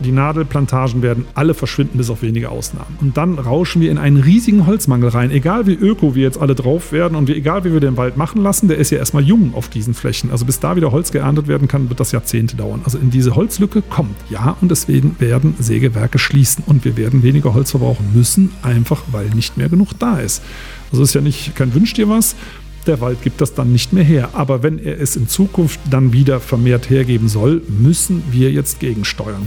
die Nadelplantagen werden alle verschwinden, bis auf wenige Ausnahmen. Und dann rauschen wir in einen riesigen Holzmangel rein. Egal wie öko wir jetzt alle drauf werden und wie, egal wie wir den Wald machen lassen, der ist ja erstmal jung auf diesen Flächen. Also bis da wieder Holz geerntet werden kann, wird das Jahrzehnte dauern. Also in diese Holzlücke kommt, ja, und deswegen werden Sägewerke schließen und wir werden weniger Holz verbrauchen müssen, einfach weil nicht mehr genug da ist. Also ist ja nicht kein Wünsch dir was, der Wald gibt das dann nicht mehr her. Aber wenn er es in Zukunft dann wieder vermehrt hergeben soll, müssen wir jetzt gegensteuern.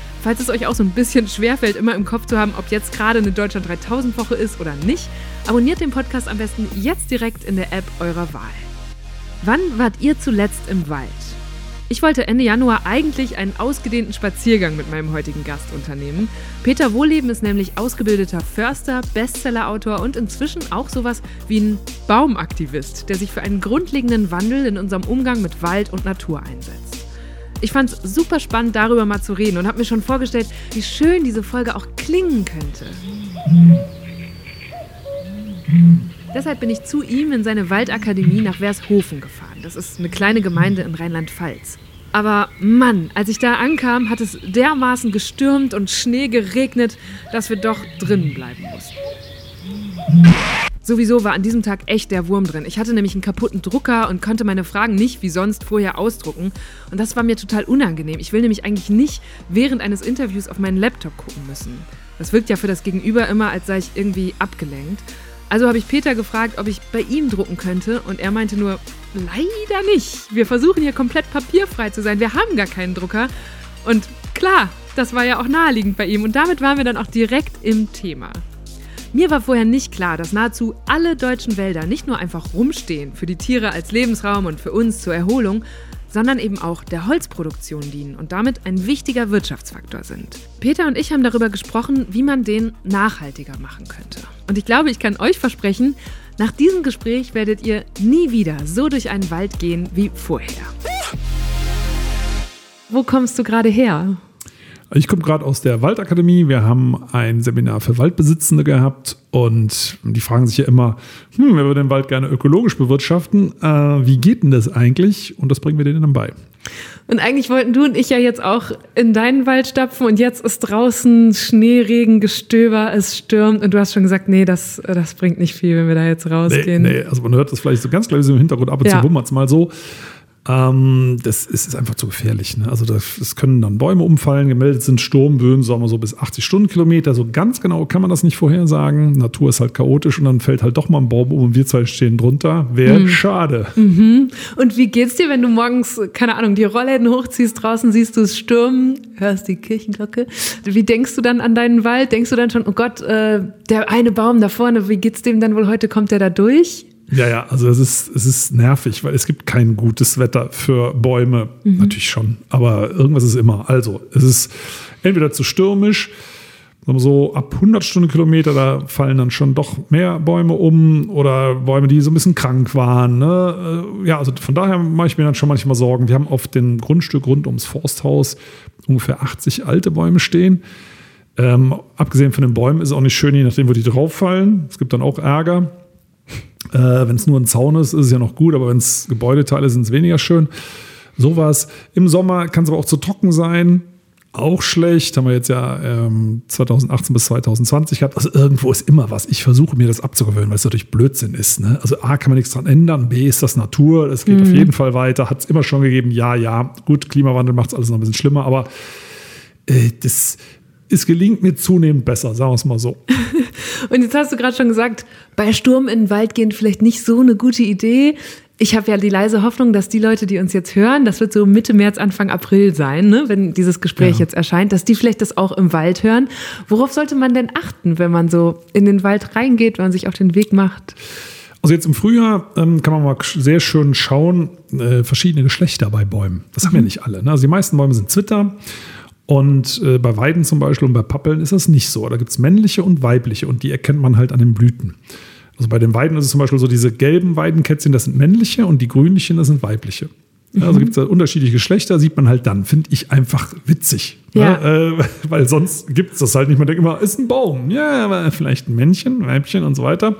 falls es euch auch so ein bisschen schwerfällt, immer im Kopf zu haben, ob jetzt gerade eine Deutschland 3000 Woche ist oder nicht, abonniert den Podcast am besten jetzt direkt in der App eurer Wahl. Wann wart ihr zuletzt im Wald? Ich wollte Ende Januar eigentlich einen ausgedehnten Spaziergang mit meinem heutigen Gast unternehmen. Peter Wohleben ist nämlich ausgebildeter Förster, Bestsellerautor und inzwischen auch sowas wie ein Baumaktivist, der sich für einen grundlegenden Wandel in unserem Umgang mit Wald und Natur einsetzt. Ich fand es super spannend, darüber mal zu reden und habe mir schon vorgestellt, wie schön diese Folge auch klingen könnte. Deshalb bin ich zu ihm in seine Waldakademie nach Wershofen gefahren. Das ist eine kleine Gemeinde in Rheinland-Pfalz. Aber Mann, als ich da ankam, hat es dermaßen gestürmt und Schnee geregnet, dass wir doch drinnen bleiben mussten. Sowieso war an diesem Tag echt der Wurm drin. Ich hatte nämlich einen kaputten Drucker und konnte meine Fragen nicht wie sonst vorher ausdrucken. Und das war mir total unangenehm. Ich will nämlich eigentlich nicht während eines Interviews auf meinen Laptop gucken müssen. Das wirkt ja für das Gegenüber immer, als sei ich irgendwie abgelenkt. Also habe ich Peter gefragt, ob ich bei ihm drucken könnte und er meinte nur, leider nicht. Wir versuchen hier komplett papierfrei zu sein. Wir haben gar keinen Drucker. Und klar, das war ja auch naheliegend bei ihm und damit waren wir dann auch direkt im Thema. Mir war vorher nicht klar, dass nahezu alle deutschen Wälder nicht nur einfach rumstehen für die Tiere als Lebensraum und für uns zur Erholung, sondern eben auch der Holzproduktion dienen und damit ein wichtiger Wirtschaftsfaktor sind. Peter und ich haben darüber gesprochen, wie man den nachhaltiger machen könnte. Und ich glaube, ich kann euch versprechen, nach diesem Gespräch werdet ihr nie wieder so durch einen Wald gehen wie vorher. Wo kommst du gerade her? Ich komme gerade aus der Waldakademie. Wir haben ein Seminar für Waldbesitzende gehabt und die fragen sich ja immer, hm, wir würden den Wald gerne ökologisch bewirtschaften. Äh, wie geht denn das eigentlich? Und das bringen wir denen dann bei. Und eigentlich wollten du und ich ja jetzt auch in deinen Wald stapfen und jetzt ist draußen Schnee, Regen, Gestöber, es stürmt und du hast schon gesagt, nee, das, das bringt nicht viel, wenn wir da jetzt rausgehen. Nee, nee also man hört das vielleicht so ganz leise im Hintergrund, ab und ja. zu wummert es mal so. Ähm, das ist, ist, einfach zu gefährlich. Ne? Also es können dann Bäume umfallen, gemeldet sind Sturmböen, sagen wir so bis 80 Stundenkilometer. So ganz genau kann man das nicht vorhersagen. Natur ist halt chaotisch und dann fällt halt doch mal ein Baum um und wir zwei stehen drunter. Wäre mhm. schade. Mhm. Und wie geht's dir, wenn du morgens, keine Ahnung, die Rollläden hochziehst, draußen siehst du es stürmen, hörst die Kirchenglocke. Wie denkst du dann an deinen Wald? Denkst du dann schon, oh Gott, äh, der eine Baum da vorne, wie geht's dem dann wohl heute? Kommt der da durch? Ja, ja, also es ist, es ist nervig, weil es gibt kein gutes Wetter für Bäume. Mhm. Natürlich schon, aber irgendwas ist immer. Also, es ist entweder zu stürmisch, so ab 100 Stundenkilometer, da fallen dann schon doch mehr Bäume um oder Bäume, die so ein bisschen krank waren. Ne? Äh, ja, also von daher mache ich mir dann schon manchmal Sorgen. Wir haben auf dem Grundstück rund ums Forsthaus ungefähr 80 alte Bäume stehen. Ähm, abgesehen von den Bäumen ist es auch nicht schön, je nachdem, wo die drauf fallen. Es gibt dann auch Ärger. Äh, wenn es nur ein Zaun ist, ist es ja noch gut, aber wenn es Gebäudeteile sind, ist es weniger schön. Sowas. Im Sommer kann es aber auch zu trocken sein. Auch schlecht, haben wir jetzt ja ähm, 2018 bis 2020 gehabt. Also irgendwo ist immer was. Ich versuche mir das abzugewöhnen, weil es natürlich Blödsinn ist. Ne? Also A, kann man nichts dran ändern. B, ist das Natur. Es geht mhm. auf jeden Fall weiter. Hat es immer schon gegeben. Ja, ja. Gut, Klimawandel macht es alles noch ein bisschen schlimmer. Aber äh, das, es gelingt mir zunehmend besser, sagen wir es mal so. Und jetzt hast du gerade schon gesagt, bei Sturm in den Wald gehen vielleicht nicht so eine gute Idee. Ich habe ja die leise Hoffnung, dass die Leute, die uns jetzt hören, das wird so Mitte März, Anfang April sein, ne, wenn dieses Gespräch ja. jetzt erscheint, dass die vielleicht das auch im Wald hören. Worauf sollte man denn achten, wenn man so in den Wald reingeht, wenn man sich auf den Weg macht? Also jetzt im Frühjahr ähm, kann man mal sehr schön schauen, äh, verschiedene Geschlechter bei Bäumen. Das mhm. haben ja nicht alle. Ne? Also die meisten Bäume sind Zwitter Und äh, bei Weiden zum Beispiel und bei Pappeln ist das nicht so. Da gibt es männliche und weibliche und die erkennt man halt an den Blüten. Also bei den Weiden ist es zum Beispiel so, diese gelben Weidenkätzchen, das sind männliche und die grünlichen, das sind weibliche. Ja, also gibt es unterschiedliche Geschlechter, sieht man halt dann. Finde ich einfach witzig. Ja. Ne? Äh, weil sonst gibt es das halt nicht. Man denkt immer, ist ein Baum. Ja, aber vielleicht ein Männchen, Weibchen und so weiter.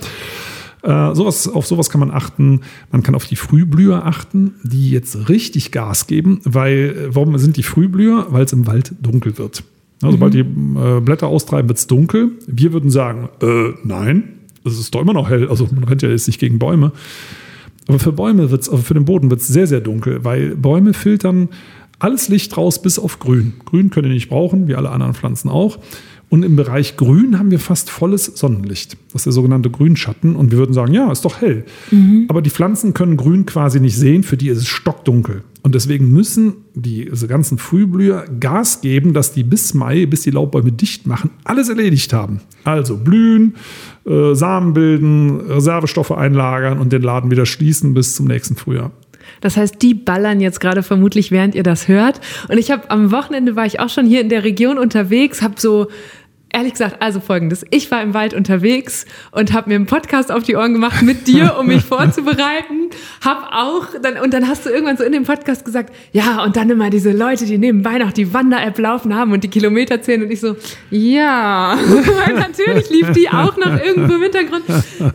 Äh, sowas, auf sowas kann man achten. Man kann auf die Frühblüher achten, die jetzt richtig Gas geben. Weil, äh, warum sind die Frühblüher? Weil es im Wald dunkel wird. Ja, sobald mhm. die äh, Blätter austreiben, wird es dunkel. Wir würden sagen, äh, nein, es ist doch immer noch hell. Also man rennt ja jetzt nicht gegen Bäume. Aber für Bäume wird es, also für den Boden wird es sehr, sehr dunkel, weil Bäume filtern alles Licht raus bis auf Grün. Grün können die nicht brauchen, wie alle anderen Pflanzen auch. Und im Bereich Grün haben wir fast volles Sonnenlicht. Das ist der sogenannte Grünschatten. Und wir würden sagen, ja, ist doch hell. Mhm. Aber die Pflanzen können Grün quasi nicht sehen, für die ist es stockdunkel. Und deswegen müssen diese ganzen Frühblüher Gas geben, dass die bis Mai, bis die Laubbäume dicht machen, alles erledigt haben. Also blühen, äh, Samen bilden, Reservestoffe einlagern und den Laden wieder schließen bis zum nächsten Frühjahr. Das heißt, die ballern jetzt gerade vermutlich, während ihr das hört. Und ich habe am Wochenende war ich auch schon hier in der Region unterwegs, habe so Ehrlich gesagt, also folgendes. Ich war im Wald unterwegs und habe mir einen Podcast auf die Ohren gemacht mit dir, um mich vorzubereiten. Hab auch, dann, und dann hast du irgendwann so in dem Podcast gesagt, ja, und dann immer diese Leute, die nebenbei noch die Wander-App laufen haben und die Kilometer zählen. Und ich so, ja, natürlich lief die auch noch irgendwo im Hintergrund.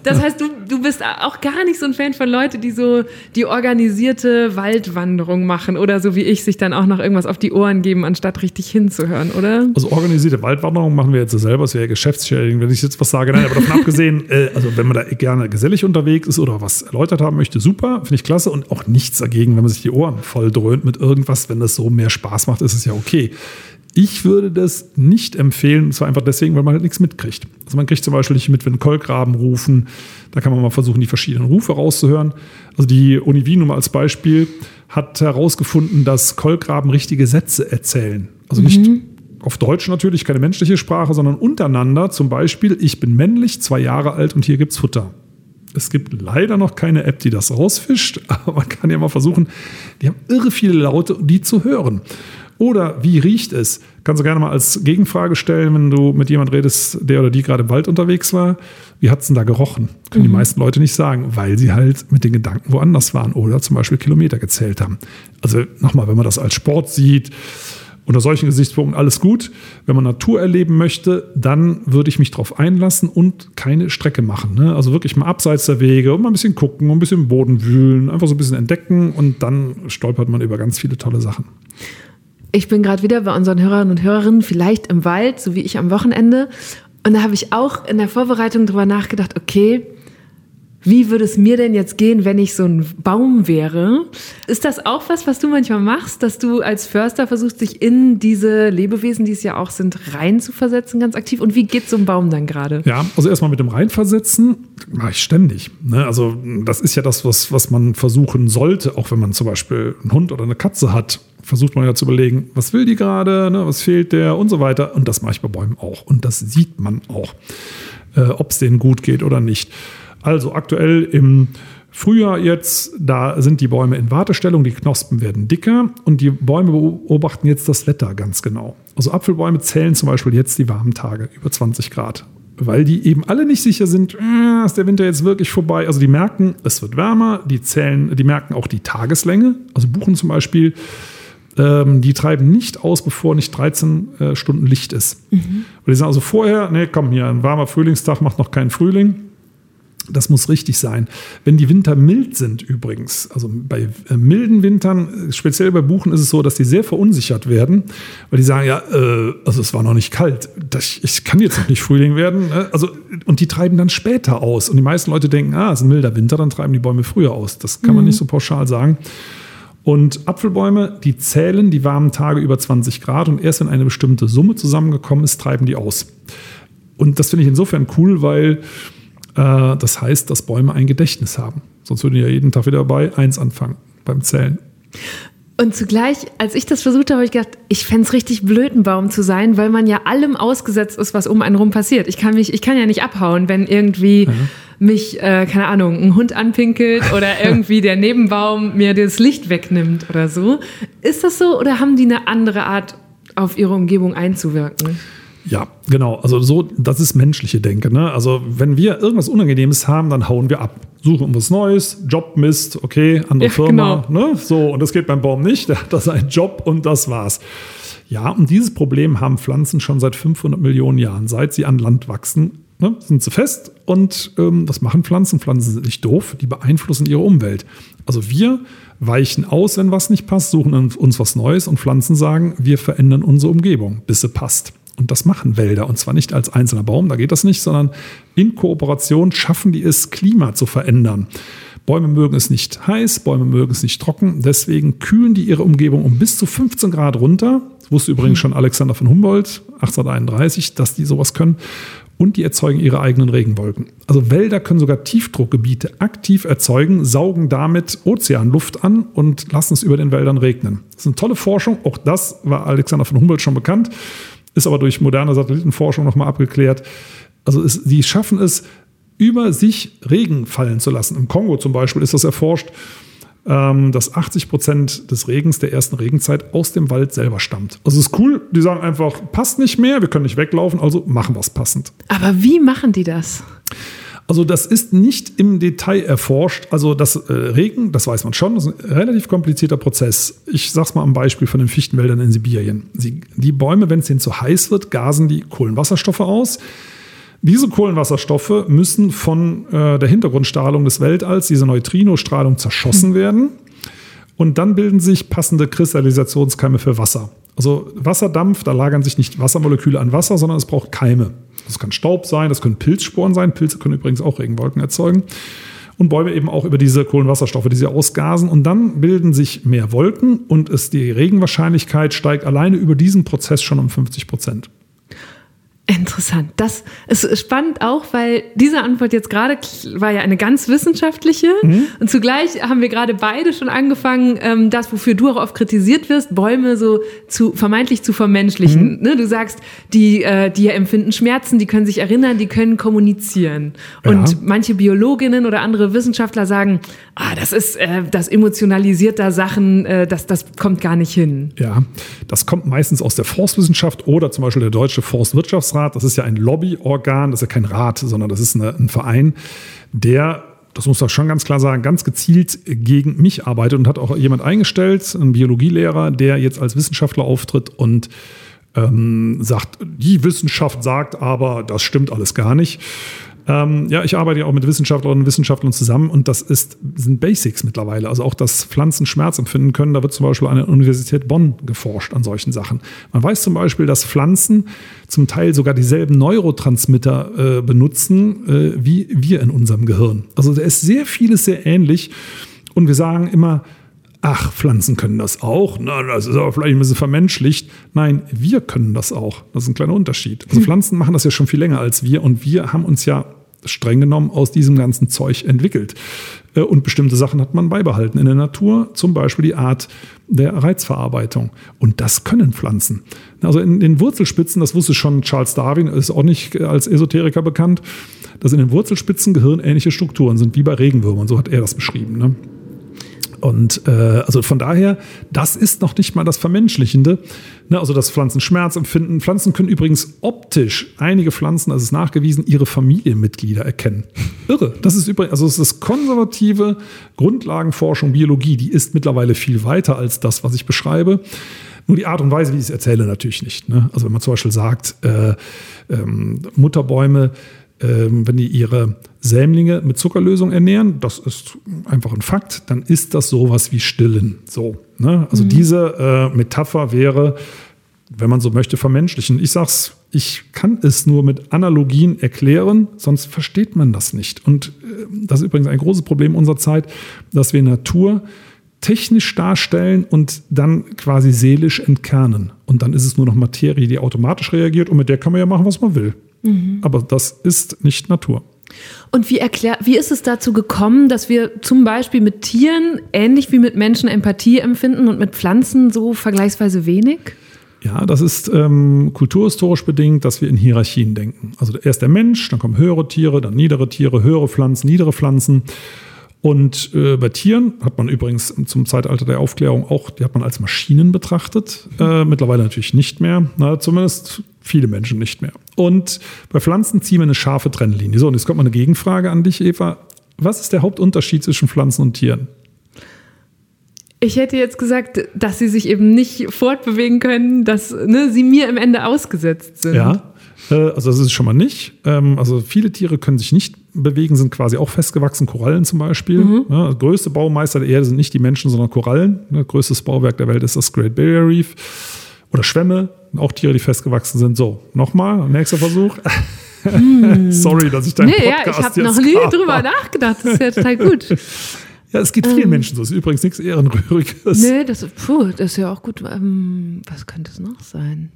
Das heißt, du, du bist auch gar nicht so ein Fan von Leuten, die so die organisierte Waldwanderung machen oder so wie ich, sich dann auch noch irgendwas auf die Ohren geben, anstatt richtig hinzuhören, oder? Also organisierte Waldwanderung machen wir jetzt selber, es wäre geschäftsschädigend, wenn ich jetzt was sage. Nein, aber davon abgesehen, äh, also wenn man da gerne gesellig unterwegs ist oder was erläutert haben möchte, super, finde ich klasse und auch nichts dagegen, wenn man sich die Ohren voll dröhnt mit irgendwas, wenn das so mehr Spaß macht, ist es ja okay. Ich würde das nicht empfehlen, und zwar einfach deswegen, weil man halt nichts mitkriegt. Also man kriegt zum Beispiel nicht mit, wenn Kolkraben rufen, da kann man mal versuchen, die verschiedenen Rufe rauszuhören. Also die Uni Wien, nur mal als Beispiel, hat herausgefunden, dass Kolkraben richtige Sätze erzählen. Also nicht mhm auf Deutsch natürlich, keine menschliche Sprache, sondern untereinander. Zum Beispiel, ich bin männlich, zwei Jahre alt und hier gibt es Futter. Es gibt leider noch keine App, die das rausfischt, aber man kann ja mal versuchen, die haben irre viele Laute, die zu hören. Oder wie riecht es? Kannst du gerne mal als Gegenfrage stellen, wenn du mit jemand redest, der oder die gerade im Wald unterwegs war. Wie hat es denn da gerochen? Können mhm. die meisten Leute nicht sagen, weil sie halt mit den Gedanken woanders waren oder zum Beispiel Kilometer gezählt haben. Also nochmal, wenn man das als Sport sieht, unter solchen Gesichtspunkten alles gut. Wenn man Natur erleben möchte, dann würde ich mich darauf einlassen und keine Strecke machen. Ne? Also wirklich mal abseits der Wege und mal ein bisschen gucken, ein bisschen Boden wühlen, einfach so ein bisschen entdecken und dann stolpert man über ganz viele tolle Sachen. Ich bin gerade wieder bei unseren Hörern und Hörerinnen, vielleicht im Wald, so wie ich am Wochenende. Und da habe ich auch in der Vorbereitung darüber nachgedacht, okay, wie würde es mir denn jetzt gehen, wenn ich so ein Baum wäre? Ist das auch was, was du manchmal machst, dass du als Förster versuchst, dich in diese Lebewesen, die es ja auch sind, reinzuversetzen, ganz aktiv? Und wie geht so ein Baum dann gerade? Ja, also erstmal mit dem Reinversetzen mache ich ständig. Ne? Also das ist ja das, was, was man versuchen sollte, auch wenn man zum Beispiel einen Hund oder eine Katze hat versucht man ja zu überlegen, was will die gerade, ne, was fehlt der und so weiter. Und das mache ich bei Bäumen auch. Und das sieht man auch, äh, ob es denen gut geht oder nicht. Also aktuell im Frühjahr jetzt, da sind die Bäume in Wartestellung, die Knospen werden dicker und die Bäume beobachten jetzt das Wetter ganz genau. Also Apfelbäume zählen zum Beispiel jetzt die warmen Tage über 20 Grad, weil die eben alle nicht sicher sind, äh, ist der Winter jetzt wirklich vorbei. Also die merken, es wird wärmer, die zählen, die merken auch die Tageslänge. Also Buchen zum Beispiel, ähm, die treiben nicht aus, bevor nicht 13 äh, Stunden Licht ist. Mhm. Und die sagen also vorher, nee, komm hier, ein warmer Frühlingstag macht noch keinen Frühling das muss richtig sein. Wenn die Winter mild sind übrigens, also bei äh, milden Wintern, speziell bei Buchen ist es so, dass die sehr verunsichert werden, weil die sagen, ja, äh, also es war noch nicht kalt, das, ich kann jetzt noch nicht Frühling werden. Ne? Also, und die treiben dann später aus. Und die meisten Leute denken, ah, es ist ein milder Winter, dann treiben die Bäume früher aus. Das kann mhm. man nicht so pauschal sagen. Und Apfelbäume, die zählen die warmen Tage über 20 Grad und erst wenn eine bestimmte Summe zusammengekommen ist, treiben die aus. Und das finde ich insofern cool, weil das heißt, dass Bäume ein Gedächtnis haben. Sonst würden die ja jeden Tag wieder bei 1 anfangen beim Zählen. Und zugleich, als ich das versucht habe, habe ich gedacht, ich fände es richtig blöd, ein Baum zu sein, weil man ja allem ausgesetzt ist, was um einen rum passiert. Ich kann mich, ich kann ja nicht abhauen, wenn irgendwie mhm. mich, äh, keine Ahnung, ein Hund anpinkelt oder irgendwie der Nebenbaum mir das Licht wegnimmt oder so. Ist das so oder haben die eine andere Art auf ihre Umgebung einzuwirken. Ja, genau. Also so, das ist menschliche Denke. Ne? Also wenn wir irgendwas Unangenehmes haben, dann hauen wir ab. Suchen was Neues, Job Mist, okay, andere ja, Firma. Genau. Ne? So, und das geht beim Baum nicht. Der hat da seinen Job und das war's. Ja, und dieses Problem haben Pflanzen schon seit 500 Millionen Jahren. Seit sie an Land wachsen, ne, sind sie fest. Und ähm, was machen Pflanzen? Pflanzen sind nicht doof, die beeinflussen ihre Umwelt. Also wir weichen aus, wenn was nicht passt, suchen uns was Neues und Pflanzen sagen, wir verändern unsere Umgebung, bis sie passt. Und das machen Wälder. Und zwar nicht als einzelner Baum, da geht das nicht, sondern in Kooperation schaffen die es, Klima zu verändern. Bäume mögen es nicht heiß, Bäume mögen es nicht trocken. Deswegen kühlen die ihre Umgebung um bis zu 15 Grad runter. Das wusste übrigens schon Alexander von Humboldt 1831, dass die sowas können. Und die erzeugen ihre eigenen Regenwolken. Also Wälder können sogar Tiefdruckgebiete aktiv erzeugen, saugen damit Ozeanluft an und lassen es über den Wäldern regnen. Das ist eine tolle Forschung. Auch das war Alexander von Humboldt schon bekannt ist aber durch moderne Satellitenforschung nochmal abgeklärt. Also es, die schaffen es, über sich Regen fallen zu lassen. Im Kongo zum Beispiel ist das erforscht, ähm, dass 80 Prozent des Regens der ersten Regenzeit aus dem Wald selber stammt. Also ist cool, die sagen einfach, passt nicht mehr, wir können nicht weglaufen, also machen wir es passend. Aber wie machen die das? Also das ist nicht im Detail erforscht. Also das äh, Regen, das weiß man schon, das ist ein relativ komplizierter Prozess. Ich sage es mal am Beispiel von den Fichtenwäldern in Sibirien. Sie, die Bäume, wenn es ihnen zu heiß wird, gasen die Kohlenwasserstoffe aus. Diese Kohlenwasserstoffe müssen von äh, der Hintergrundstrahlung des Weltalls, diese Neutrinostrahlung, zerschossen werden. Und dann bilden sich passende Kristallisationskeime für Wasser. Also Wasserdampf, da lagern sich nicht Wassermoleküle an Wasser, sondern es braucht Keime. Das kann Staub sein, das können Pilzsporen sein. Pilze können übrigens auch Regenwolken erzeugen. Und Bäume eben auch über diese Kohlenwasserstoffe, die sie ausgasen. Und dann bilden sich mehr Wolken und es, die Regenwahrscheinlichkeit steigt alleine über diesen Prozess schon um 50 Prozent. Interessant. Das ist spannend auch, weil diese Antwort jetzt gerade war ja eine ganz wissenschaftliche mhm. und zugleich haben wir gerade beide schon angefangen, ähm, das, wofür du auch oft kritisiert wirst, Bäume so zu vermeintlich zu vermenschlichen. Mhm. Ne, du sagst, die, äh, die empfinden Schmerzen, die können sich erinnern, die können kommunizieren. Und ja. manche Biologinnen oder andere Wissenschaftler sagen, ah, das ist, äh, das emotionalisiert da Sachen, äh, das, das kommt gar nicht hin. Ja, das kommt meistens aus der Forstwissenschaft oder zum Beispiel der Deutsche Forstwirtschaftsrat Bundesrat, das ist ja ein Lobbyorgan, das ist ja kein Rat, sondern das ist eine, ein Verein, der das muss man schon ganz klar sagen, ganz gezielt gegen mich arbeitet und hat auch jemand eingestellt, ein Biologielehrer, der jetzt als Wissenschaftler auftritt und ähm, sagt, die Wissenschaft sagt aber, das stimmt alles gar nicht. Ähm, ja, ich arbeite ja auch mit Wissenschaftlerinnen und Wissenschaftlern zusammen und das ist, sind Basics mittlerweile. Also auch, dass Pflanzen Schmerz empfinden können. Da wird zum Beispiel an der Universität Bonn geforscht an solchen Sachen. Man weiß zum Beispiel, dass Pflanzen zum Teil sogar dieselben Neurotransmitter äh, benutzen äh, wie wir in unserem Gehirn. Also da ist sehr vieles sehr ähnlich. Und wir sagen immer, ach, Pflanzen können das auch. Na, das ist aber vielleicht ein bisschen vermenschlicht. Nein, wir können das auch. Das ist ein kleiner Unterschied. Also. Pflanzen machen das ja schon viel länger als wir und wir haben uns ja streng genommen aus diesem ganzen Zeug entwickelt. Äh, und bestimmte Sachen hat man beibehalten in der Natur, zum Beispiel die Art der Reizverarbeitung. Und das können Pflanzen. Also in den Wurzelspitzen, das wusste schon Charles Darwin, ist auch nicht als Esoteriker bekannt, dass in den Wurzelspitzen gehirnähnliche Strukturen sind, wie bei Regenwürmern. So hat er das beschrieben. Ne? Und äh, also von daher, das ist noch nicht mal das Vermenschlichende. Ne, also dass Pflanzen Schmerz empfinden. Pflanzen können übrigens optisch, einige Pflanzen, das ist nachgewiesen, ihre Familienmitglieder erkennen. Irre. Das ist übrigens, also es ist konservative Grundlagenforschung, Biologie, die ist mittlerweile viel weiter als das, was ich beschreibe. Nur die Art und Weise, wie ich es erzähle, natürlich nicht. Ne? Also wenn man zum Beispiel sagt, äh, ähm, Mutterbäume wenn die ihre Sämlinge mit Zuckerlösung ernähren, das ist einfach ein Fakt, dann ist das sowas wie Stillen. So, ne? Also mhm. diese äh, Metapher wäre, wenn man so möchte, vermenschlichen. Ich sag's, ich kann es nur mit Analogien erklären, sonst versteht man das nicht. Und äh, das ist übrigens ein großes Problem unserer Zeit, dass wir Natur technisch darstellen und dann quasi seelisch entkernen. Und dann ist es nur noch Materie, die automatisch reagiert und mit der kann man ja machen, was man will. Mhm. Aber das ist nicht Natur. Und wie, erklär, wie ist es dazu gekommen, dass wir zum Beispiel mit Tieren ähnlich wie mit Menschen Empathie empfinden und mit Pflanzen so vergleichsweise wenig? Ja, das ist ähm, kulturhistorisch bedingt, dass wir in Hierarchien denken. Also erst der Mensch, dann kommen höhere Tiere, dann niedere Tiere, höhere Pflanzen, niedere Pflanzen. Und äh, bei Tieren hat man übrigens zum Zeitalter der Aufklärung auch, die hat man als Maschinen betrachtet. Äh, mittlerweile natürlich nicht mehr. Na, zumindest viele Menschen nicht mehr. Und bei Pflanzen ziehen wir eine scharfe Trennlinie. So, und jetzt kommt mal eine Gegenfrage an dich, Eva. Was ist der Hauptunterschied zwischen Pflanzen und Tieren? Ich hätte jetzt gesagt, dass sie sich eben nicht fortbewegen können, dass ne, sie mir im Ende ausgesetzt sind. Ja, äh, also das ist schon mal nicht. Ähm, also viele Tiere können sich nicht bewegen, sind quasi auch festgewachsen, Korallen zum Beispiel. Mhm. Ja, das größte Baumeister der Erde sind nicht die Menschen, sondern Korallen. Das größte Bauwerk der Welt ist das Great Barrier Reef. Oder Schwämme, auch Tiere, die festgewachsen sind. So, nochmal, nächster Versuch. Hm. Sorry, dass ich deinen nee, Podcast ja, ich habe noch nie kam. drüber nachgedacht. Das ist ja total gut. Ja, es geht vielen ähm, Menschen so. Das ist übrigens nichts Ehrenrühriges. Nee, das, puh, das ist ja auch gut. Ähm, was könnte es noch sein?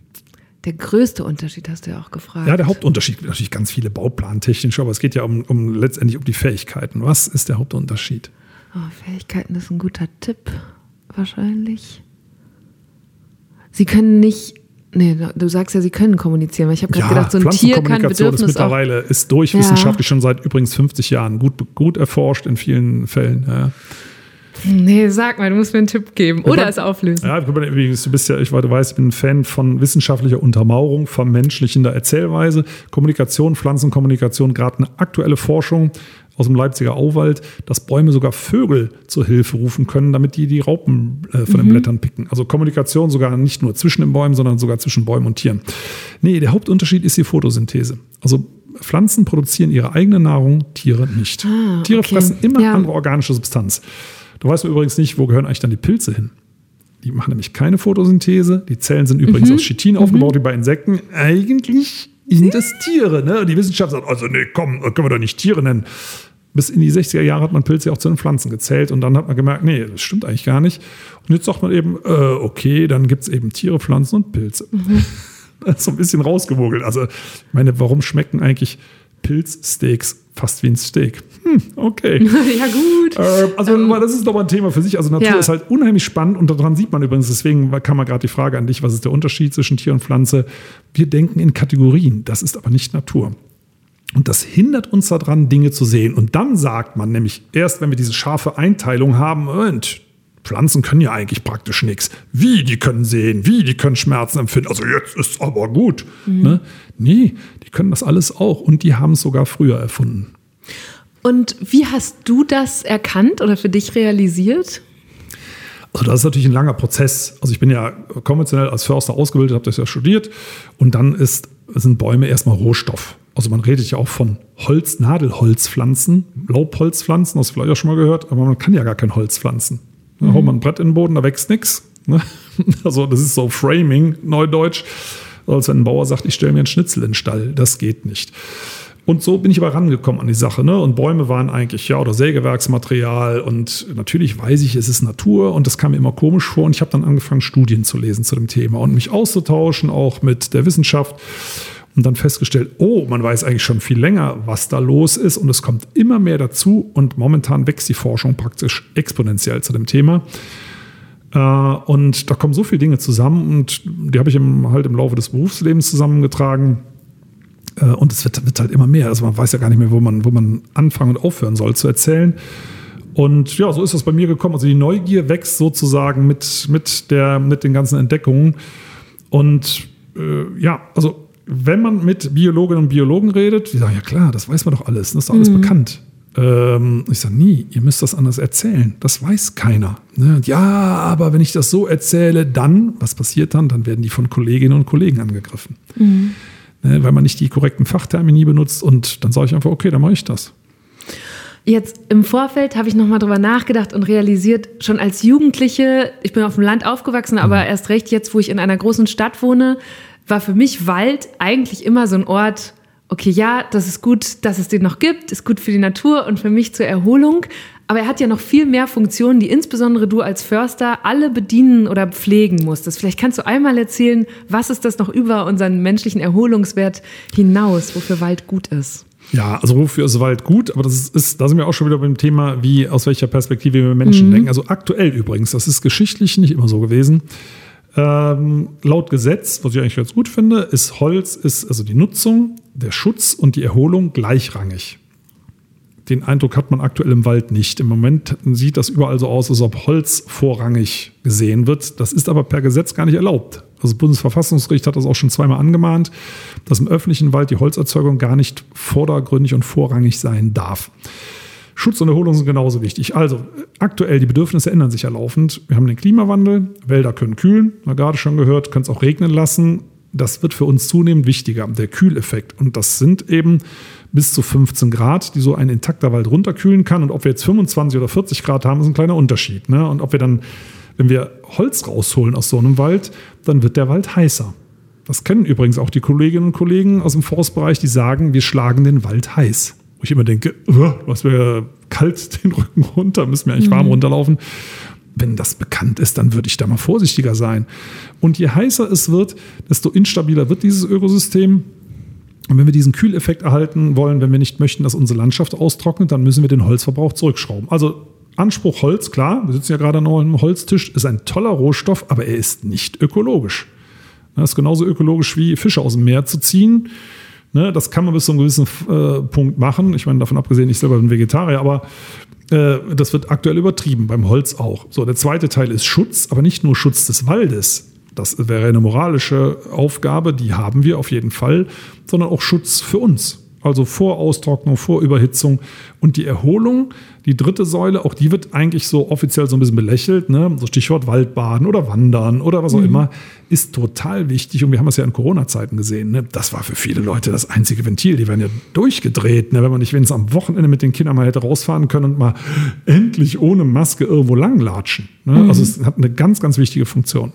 Der größte Unterschied hast du ja auch gefragt. Ja, der Hauptunterschied gibt natürlich ganz viele Bauplantechnisch, aber es geht ja um, um letztendlich um die Fähigkeiten. Was ist der Hauptunterschied? Oh, Fähigkeiten ist ein guter Tipp, wahrscheinlich. Sie können nicht Nee, du sagst ja, sie können kommunizieren. Weil ich habe gerade ja, gedacht, so ein Tier kann Bedürfnis ist mittlerweile ist durch ja. wissenschaftlich schon seit übrigens 50 Jahren gut, gut erforscht in vielen Fällen. Ja. Nee, sag mal, du musst mir einen Tipp geben oder es auflösen. Ja, du bist ja, ich weiß, ich bin ein Fan von wissenschaftlicher Untermauerung, vermenschlichender Erzählweise, Kommunikation, Pflanzenkommunikation, gerade eine aktuelle Forschung aus dem Leipziger Auwald, dass Bäume sogar Vögel zur Hilfe rufen können, damit die die Raupen äh, von mhm. den Blättern picken. Also Kommunikation sogar nicht nur zwischen den Bäumen, sondern sogar zwischen Bäumen und Tieren. Nee, der Hauptunterschied ist die Photosynthese. Also Pflanzen produzieren ihre eigene Nahrung, Tiere nicht. Ah, Tiere okay. fressen immer ja. andere organische Substanz. Du weißt übrigens nicht, wo gehören eigentlich dann die Pilze hin? Die machen nämlich keine Photosynthese. Die Zellen sind übrigens mhm. aus Chitin mhm. aufgebaut, wie bei Insekten. Eigentlich sind das Tiere. Ne? Die Wissenschaft sagt, also nee, komm, können wir doch nicht Tiere nennen bis in die 60er Jahre hat man Pilze auch zu den Pflanzen gezählt und dann hat man gemerkt, nee, das stimmt eigentlich gar nicht. Und jetzt sagt man eben, äh, okay, dann gibt es eben Tiere, Pflanzen und Pilze. Mhm. Das ist so ein bisschen rausgewogelt. Also, ich meine, warum schmecken eigentlich Pilzsteaks fast wie ein Steak? Hm, okay. ja, gut. Äh, also, ähm, das ist doch mal ein Thema für sich. Also, Natur ja. ist halt unheimlich spannend und daran sieht man übrigens, deswegen kam mal gerade die Frage an dich, was ist der Unterschied zwischen Tier und Pflanze? Wir denken in Kategorien. Das ist aber nicht Natur. Und das hindert uns daran, Dinge zu sehen. Und dann sagt man nämlich, erst wenn wir diese scharfe Einteilung haben, und Pflanzen können ja eigentlich praktisch nichts. Wie, die können sehen, wie, die können Schmerzen empfinden. Also jetzt ist aber gut. Mhm. Ne? Nee, die können das alles auch. Und die haben es sogar früher erfunden. Und wie hast du das erkannt oder für dich realisiert? Also das ist natürlich ein langer Prozess. Also ich bin ja konventionell als Förster ausgebildet, habe das ja studiert. Und dann ist, sind Bäume erstmal Rohstoff. Also man redet ja auch von Holz, Nadelholzpflanzen, Laubholzpflanzen, hast du vielleicht auch schon mal gehört, aber man kann ja gar kein Holz pflanzen. Da mhm. haut man ein Brett in den Boden, da wächst nichts. Ne? Also das ist so Framing, Neudeutsch. Als wenn ein Bauer sagt, ich stelle mir einen Schnitzel in den Stall. Das geht nicht. Und so bin ich aber rangekommen an die Sache. Ne? Und Bäume waren eigentlich, ja, oder Sägewerksmaterial. Und natürlich weiß ich, es ist Natur. Und das kam mir immer komisch vor. Und ich habe dann angefangen, Studien zu lesen zu dem Thema und mich auszutauschen, auch mit der Wissenschaft und dann festgestellt, oh, man weiß eigentlich schon viel länger, was da los ist und es kommt immer mehr dazu und momentan wächst die Forschung praktisch exponentiell zu dem Thema. Äh, und da kommen so viele Dinge zusammen und die habe ich halt im Laufe des Berufslebens zusammengetragen. Äh, und es wird, wird halt immer mehr. Also man weiß ja gar nicht mehr, wo man, wo man anfangen und aufhören soll zu erzählen. Und ja, so ist das bei mir gekommen. Also die Neugier wächst sozusagen mit, mit, der, mit den ganzen Entdeckungen. Und äh, ja, also wenn man mit Biologinnen und Biologen redet, die sagen, ja klar, das weiß man doch alles, das ist doch alles mhm. bekannt. Ähm, ich sage, nie, ihr müsst das anders erzählen. Das weiß keiner. Ne? Ja, aber wenn ich das so erzähle, dann, was passiert dann? Dann werden die von Kolleginnen und Kollegen angegriffen. Mhm. Ne? Weil man nicht die korrekten Fachtermini benutzt und dann sage ich einfach, okay, dann mache ich das. Jetzt im Vorfeld habe ich nochmal drüber nachgedacht und realisiert, schon als Jugendliche, ich bin auf dem Land aufgewachsen, aber mhm. erst recht jetzt, wo ich in einer großen Stadt wohne, war für mich Wald eigentlich immer so ein Ort, okay, ja, das ist gut, dass es den noch gibt, ist gut für die Natur und für mich zur Erholung. Aber er hat ja noch viel mehr Funktionen, die insbesondere du als Förster alle bedienen oder pflegen musstest. Vielleicht kannst du einmal erzählen, was ist das noch über unseren menschlichen Erholungswert hinaus, wofür Wald gut ist? Ja, also wofür ist Wald gut? Aber das ist, da sind wir auch schon wieder beim Thema, wie aus welcher Perspektive wir Menschen mhm. denken. Also aktuell übrigens, das ist geschichtlich nicht immer so gewesen. Ähm, laut Gesetz, was ich eigentlich ganz gut finde, ist Holz, ist also die Nutzung, der Schutz und die Erholung gleichrangig. den Eindruck hat man aktuell im Wald nicht. Im Moment sieht das überall so aus, als ob Holz vorrangig gesehen wird. Das ist aber per Gesetz gar nicht erlaubt. Also das Bundesverfassungsgericht hat das auch schon zweimal angemahnt, dass im öffentlichen Wald die Holzerzeugung gar nicht vordergründig und vorrangig sein darf. Schutz und Erholung sind genauso wichtig. Also aktuell, die Bedürfnisse ändern sich ja laufend. Wir haben den Klimawandel, Wälder können kühlen, wir gerade schon gehört, können es auch regnen lassen. Das wird für uns zunehmend wichtiger, der Kühleffekt. Und das sind eben bis zu 15 Grad, die so ein intakter Wald runterkühlen kann. Und ob wir jetzt 25 oder 40 Grad haben, ist ein kleiner Unterschied. Ne? Und ob wir dann, wenn wir Holz rausholen aus so einem Wald, dann wird der Wald heißer. Das kennen übrigens auch die Kolleginnen und Kollegen aus dem Forstbereich, die sagen, wir schlagen den Wald heiß. Wo ich immer denke, was wäre kalt den Rücken runter, müssen wir eigentlich mhm. warm runterlaufen. Wenn das bekannt ist, dann würde ich da mal vorsichtiger sein. Und je heißer es wird, desto instabiler wird dieses Ökosystem. Und wenn wir diesen Kühleffekt erhalten wollen, wenn wir nicht möchten, dass unsere Landschaft austrocknet, dann müssen wir den Holzverbrauch zurückschrauben. Also Anspruch Holz, klar, wir sitzen ja gerade noch am Holztisch, ist ein toller Rohstoff, aber er ist nicht ökologisch. Das ist genauso ökologisch wie Fische aus dem Meer zu ziehen. Ne, das kann man bis zu einem gewissen äh, Punkt machen. Ich meine, davon abgesehen, ich selber bin Vegetarier, aber äh, das wird aktuell übertrieben, beim Holz auch. So, der zweite Teil ist Schutz, aber nicht nur Schutz des Waldes. Das wäre eine moralische Aufgabe, die haben wir auf jeden Fall, sondern auch Schutz für uns. Also vor Austrocknung, vor Überhitzung und die Erholung die dritte Säule, auch die wird eigentlich so offiziell so ein bisschen belächelt, ne? so Stichwort Waldbaden oder Wandern oder was auch mhm. immer, ist total wichtig. Und wir haben es ja in Corona-Zeiten gesehen. Ne? Das war für viele Leute das einzige Ventil. Die werden ja durchgedreht, ne? wenn man nicht wenigstens am Wochenende mit den Kindern mal hätte rausfahren können und mal endlich ohne Maske irgendwo langlatschen. Ne? Mhm. Also es hat eine ganz, ganz wichtige Funktion.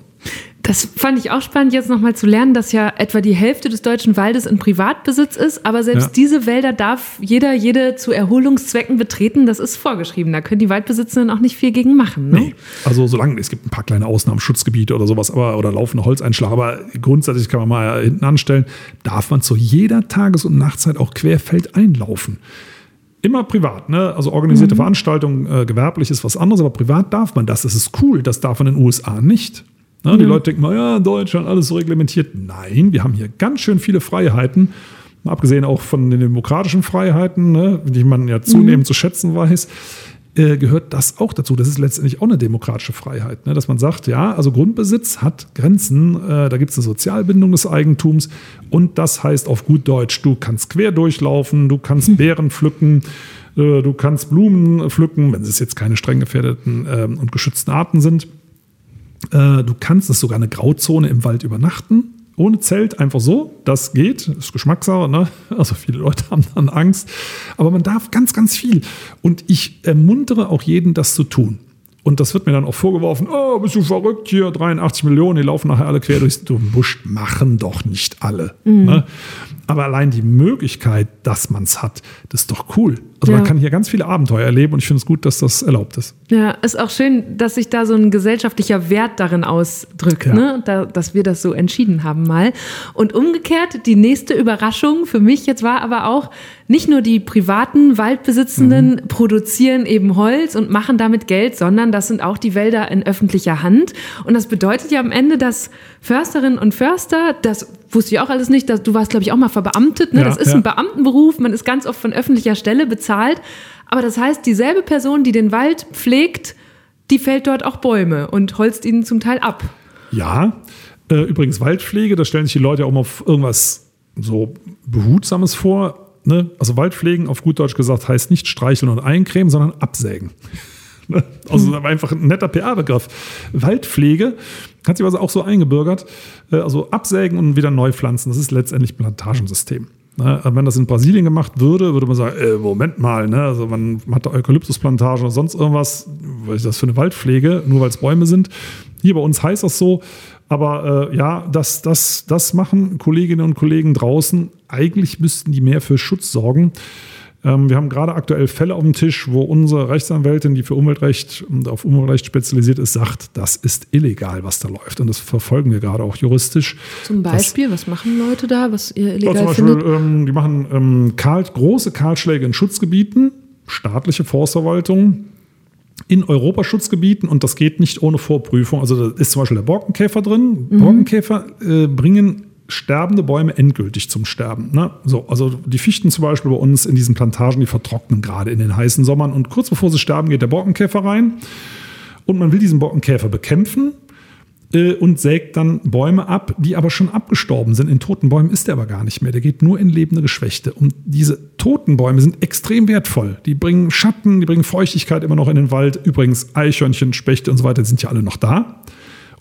Das fand ich auch spannend, jetzt nochmal zu lernen, dass ja etwa die Hälfte des deutschen Waldes in Privatbesitz ist, aber selbst ja. diese Wälder darf jeder, jede zu Erholungszwecken betreten. Das ist vorgeschrieben. Da können die Waldbesitzenden auch nicht viel gegen machen. Ne? Nee. Also solange es gibt ein paar kleine Ausnahmen, Schutzgebiete oder sowas, aber oder laufende Holzeinschlag, aber grundsätzlich kann man mal hinten anstellen, darf man zu jeder Tages- und Nachtzeit auch querfeld einlaufen. Immer privat, ne? Also organisierte mhm. Veranstaltungen, äh, gewerblich ist was anderes, aber privat darf man das. Das ist cool. Das darf man in den USA nicht. Ne? Mhm. Die Leute denken mal, ja, in Deutschland alles so reglementiert. Nein, wir haben hier ganz schön viele Freiheiten. Abgesehen auch von den demokratischen Freiheiten, ne, die man ja zunehmend mhm. zu schätzen weiß, äh, gehört das auch dazu. Das ist letztendlich auch eine demokratische Freiheit, ne, dass man sagt, ja, also Grundbesitz hat Grenzen, äh, da gibt es eine Sozialbindung des Eigentums und das heißt auf gut Deutsch, du kannst quer durchlaufen, du kannst mhm. Beeren pflücken, äh, du kannst Blumen pflücken, wenn es jetzt keine streng gefährdeten ähm, und geschützten Arten sind. Äh, du kannst es sogar eine Grauzone im Wald übernachten. Ohne Zelt, einfach so, das geht, ist Geschmackssache, ne? Also viele Leute haben dann Angst. Aber man darf ganz, ganz viel. Und ich ermuntere auch jeden, das zu tun. Und das wird mir dann auch vorgeworfen, oh, bist du verrückt hier, 83 Millionen, die laufen nachher alle quer durchs Busch. Machen doch nicht alle. Mhm. Ne? Aber allein die Möglichkeit, dass man es hat, das ist doch cool. Also ja. man kann hier ganz viele Abenteuer erleben und ich finde es gut, dass das erlaubt ist. Ja, ist auch schön, dass sich da so ein gesellschaftlicher Wert darin ausdrückt, ja. ne? Da, dass wir das so entschieden haben mal. Und umgekehrt, die nächste Überraschung für mich jetzt war aber auch, nicht nur die privaten Waldbesitzenden mhm. produzieren eben Holz und machen damit Geld, sondern das sind auch die Wälder in öffentlicher Hand. Und das bedeutet ja am Ende, dass Försterinnen und Förster, das wusste ich auch alles nicht, dass, du warst, glaube ich, auch mal verbeamtet. Ne? Ja, das ist ja. ein Beamtenberuf, man ist ganz oft von öffentlicher Stelle bezahlt. Aber das heißt, dieselbe Person, die den Wald pflegt, die fällt dort auch Bäume und holzt ihnen zum Teil ab. Ja, äh, übrigens Waldpflege, da stellen sich die Leute auch mal auf irgendwas so Behutsames vor. Ne? Also Waldpflegen, auf gut Deutsch gesagt, heißt nicht streicheln und eincremen, sondern absägen. Ne? Also hm. einfach ein netter PR-Begriff. Waldpflege hat sich also auch so eingebürgert. Äh, also absägen und wieder neu pflanzen, das ist letztendlich Plantagensystem. Ne? Wenn das in Brasilien gemacht würde, würde man sagen, äh, Moment mal, ne? also man hat Eukalyptusplantagen oder sonst irgendwas, was ist das für eine Waldpflege, nur weil es Bäume sind. Hier bei uns heißt das so, aber äh, ja, das, das, das machen Kolleginnen und Kollegen draußen. Eigentlich müssten die mehr für Schutz sorgen. Ähm, wir haben gerade aktuell Fälle auf dem Tisch, wo unsere Rechtsanwältin, die für Umweltrecht und auf Umweltrecht spezialisiert ist, sagt, das ist illegal, was da läuft. Und das verfolgen wir gerade auch juristisch. Zum Beispiel, das, was machen Leute da, was ihr illegal ja, zum Beispiel, findet? Ähm, die machen ähm, Kahl, große Kahlschläge in Schutzgebieten, staatliche Forstverwaltung, in Europaschutzgebieten und das geht nicht ohne Vorprüfung. Also da ist zum Beispiel der Borkenkäfer drin. Mhm. Borkenkäfer äh, bringen sterbende Bäume endgültig zum Sterben. Ne? So, also die Fichten zum Beispiel bei uns in diesen Plantagen, die vertrocknen gerade in den heißen Sommern. Und kurz bevor sie sterben, geht der Borkenkäfer rein. Und man will diesen Borkenkäfer bekämpfen äh, und sägt dann Bäume ab, die aber schon abgestorben sind. In toten Bäumen ist der aber gar nicht mehr. Der geht nur in lebende Geschwächte. Und diese toten Bäume sind extrem wertvoll. Die bringen Schatten, die bringen Feuchtigkeit immer noch in den Wald. Übrigens Eichhörnchen, Spechte und so weiter sind ja alle noch da.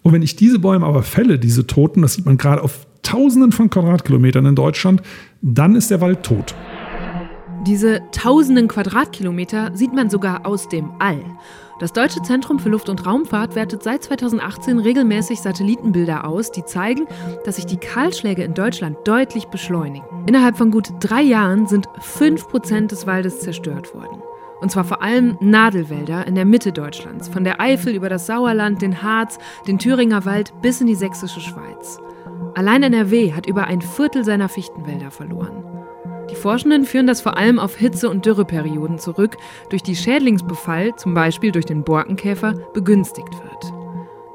Und wenn ich diese Bäume aber fälle, diese toten, das sieht man gerade auf Tausenden von Quadratkilometern in Deutschland, dann ist der Wald tot. Diese tausenden Quadratkilometer sieht man sogar aus dem All. Das Deutsche Zentrum für Luft- und Raumfahrt wertet seit 2018 regelmäßig Satellitenbilder aus, die zeigen, dass sich die Kahlschläge in Deutschland deutlich beschleunigen. Innerhalb von gut drei Jahren sind 5% des Waldes zerstört worden. Und zwar vor allem Nadelwälder in der Mitte Deutschlands, von der Eifel über das Sauerland, den Harz, den Thüringer Wald bis in die sächsische Schweiz. Allein NRW hat über ein Viertel seiner Fichtenwälder verloren. Die Forschenden führen das vor allem auf Hitze- und Dürreperioden zurück, durch die Schädlingsbefall, zum Beispiel durch den Borkenkäfer, begünstigt wird.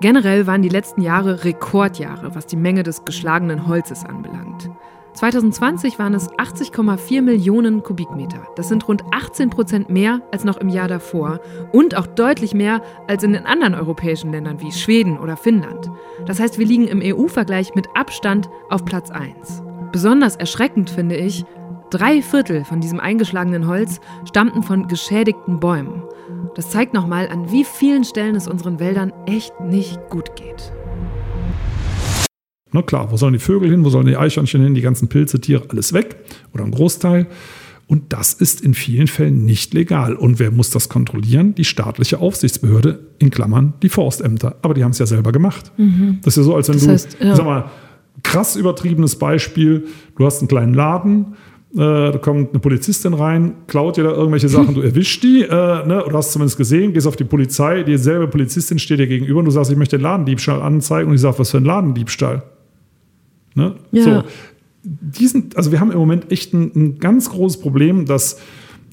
Generell waren die letzten Jahre Rekordjahre, was die Menge des geschlagenen Holzes anbelangt. 2020 waren es 80,4 Millionen Kubikmeter. Das sind rund 18 Prozent mehr als noch im Jahr davor und auch deutlich mehr als in den anderen europäischen Ländern wie Schweden oder Finnland. Das heißt, wir liegen im EU-Vergleich mit Abstand auf Platz 1. Besonders erschreckend finde ich, Drei Viertel von diesem eingeschlagenen Holz stammten von geschädigten Bäumen. Das zeigt nochmal, an wie vielen Stellen es unseren Wäldern echt nicht gut geht. Na klar, wo sollen die Vögel hin, wo sollen die Eichhörnchen hin, die ganzen Pilze, Tiere, alles weg oder ein Großteil. Und das ist in vielen Fällen nicht legal. Und wer muss das kontrollieren? Die staatliche Aufsichtsbehörde, in Klammern die Forstämter. Aber die haben es ja selber gemacht. Mhm. Das ist ja so, als wenn das du, heißt, ja. sag mal, krass übertriebenes Beispiel, du hast einen kleinen Laden, äh, da kommt eine Polizistin rein, klaut dir da irgendwelche Sachen, du erwischst die, äh, ne, oder hast zumindest gesehen, gehst auf die Polizei, dieselbe Polizistin steht dir gegenüber und du sagst, ich möchte den Ladendiebstahl anzeigen und ich sage, was für ein Ladendiebstahl? Ne? Ja. So, diesen, also wir haben im Moment echt ein, ein ganz großes Problem, dass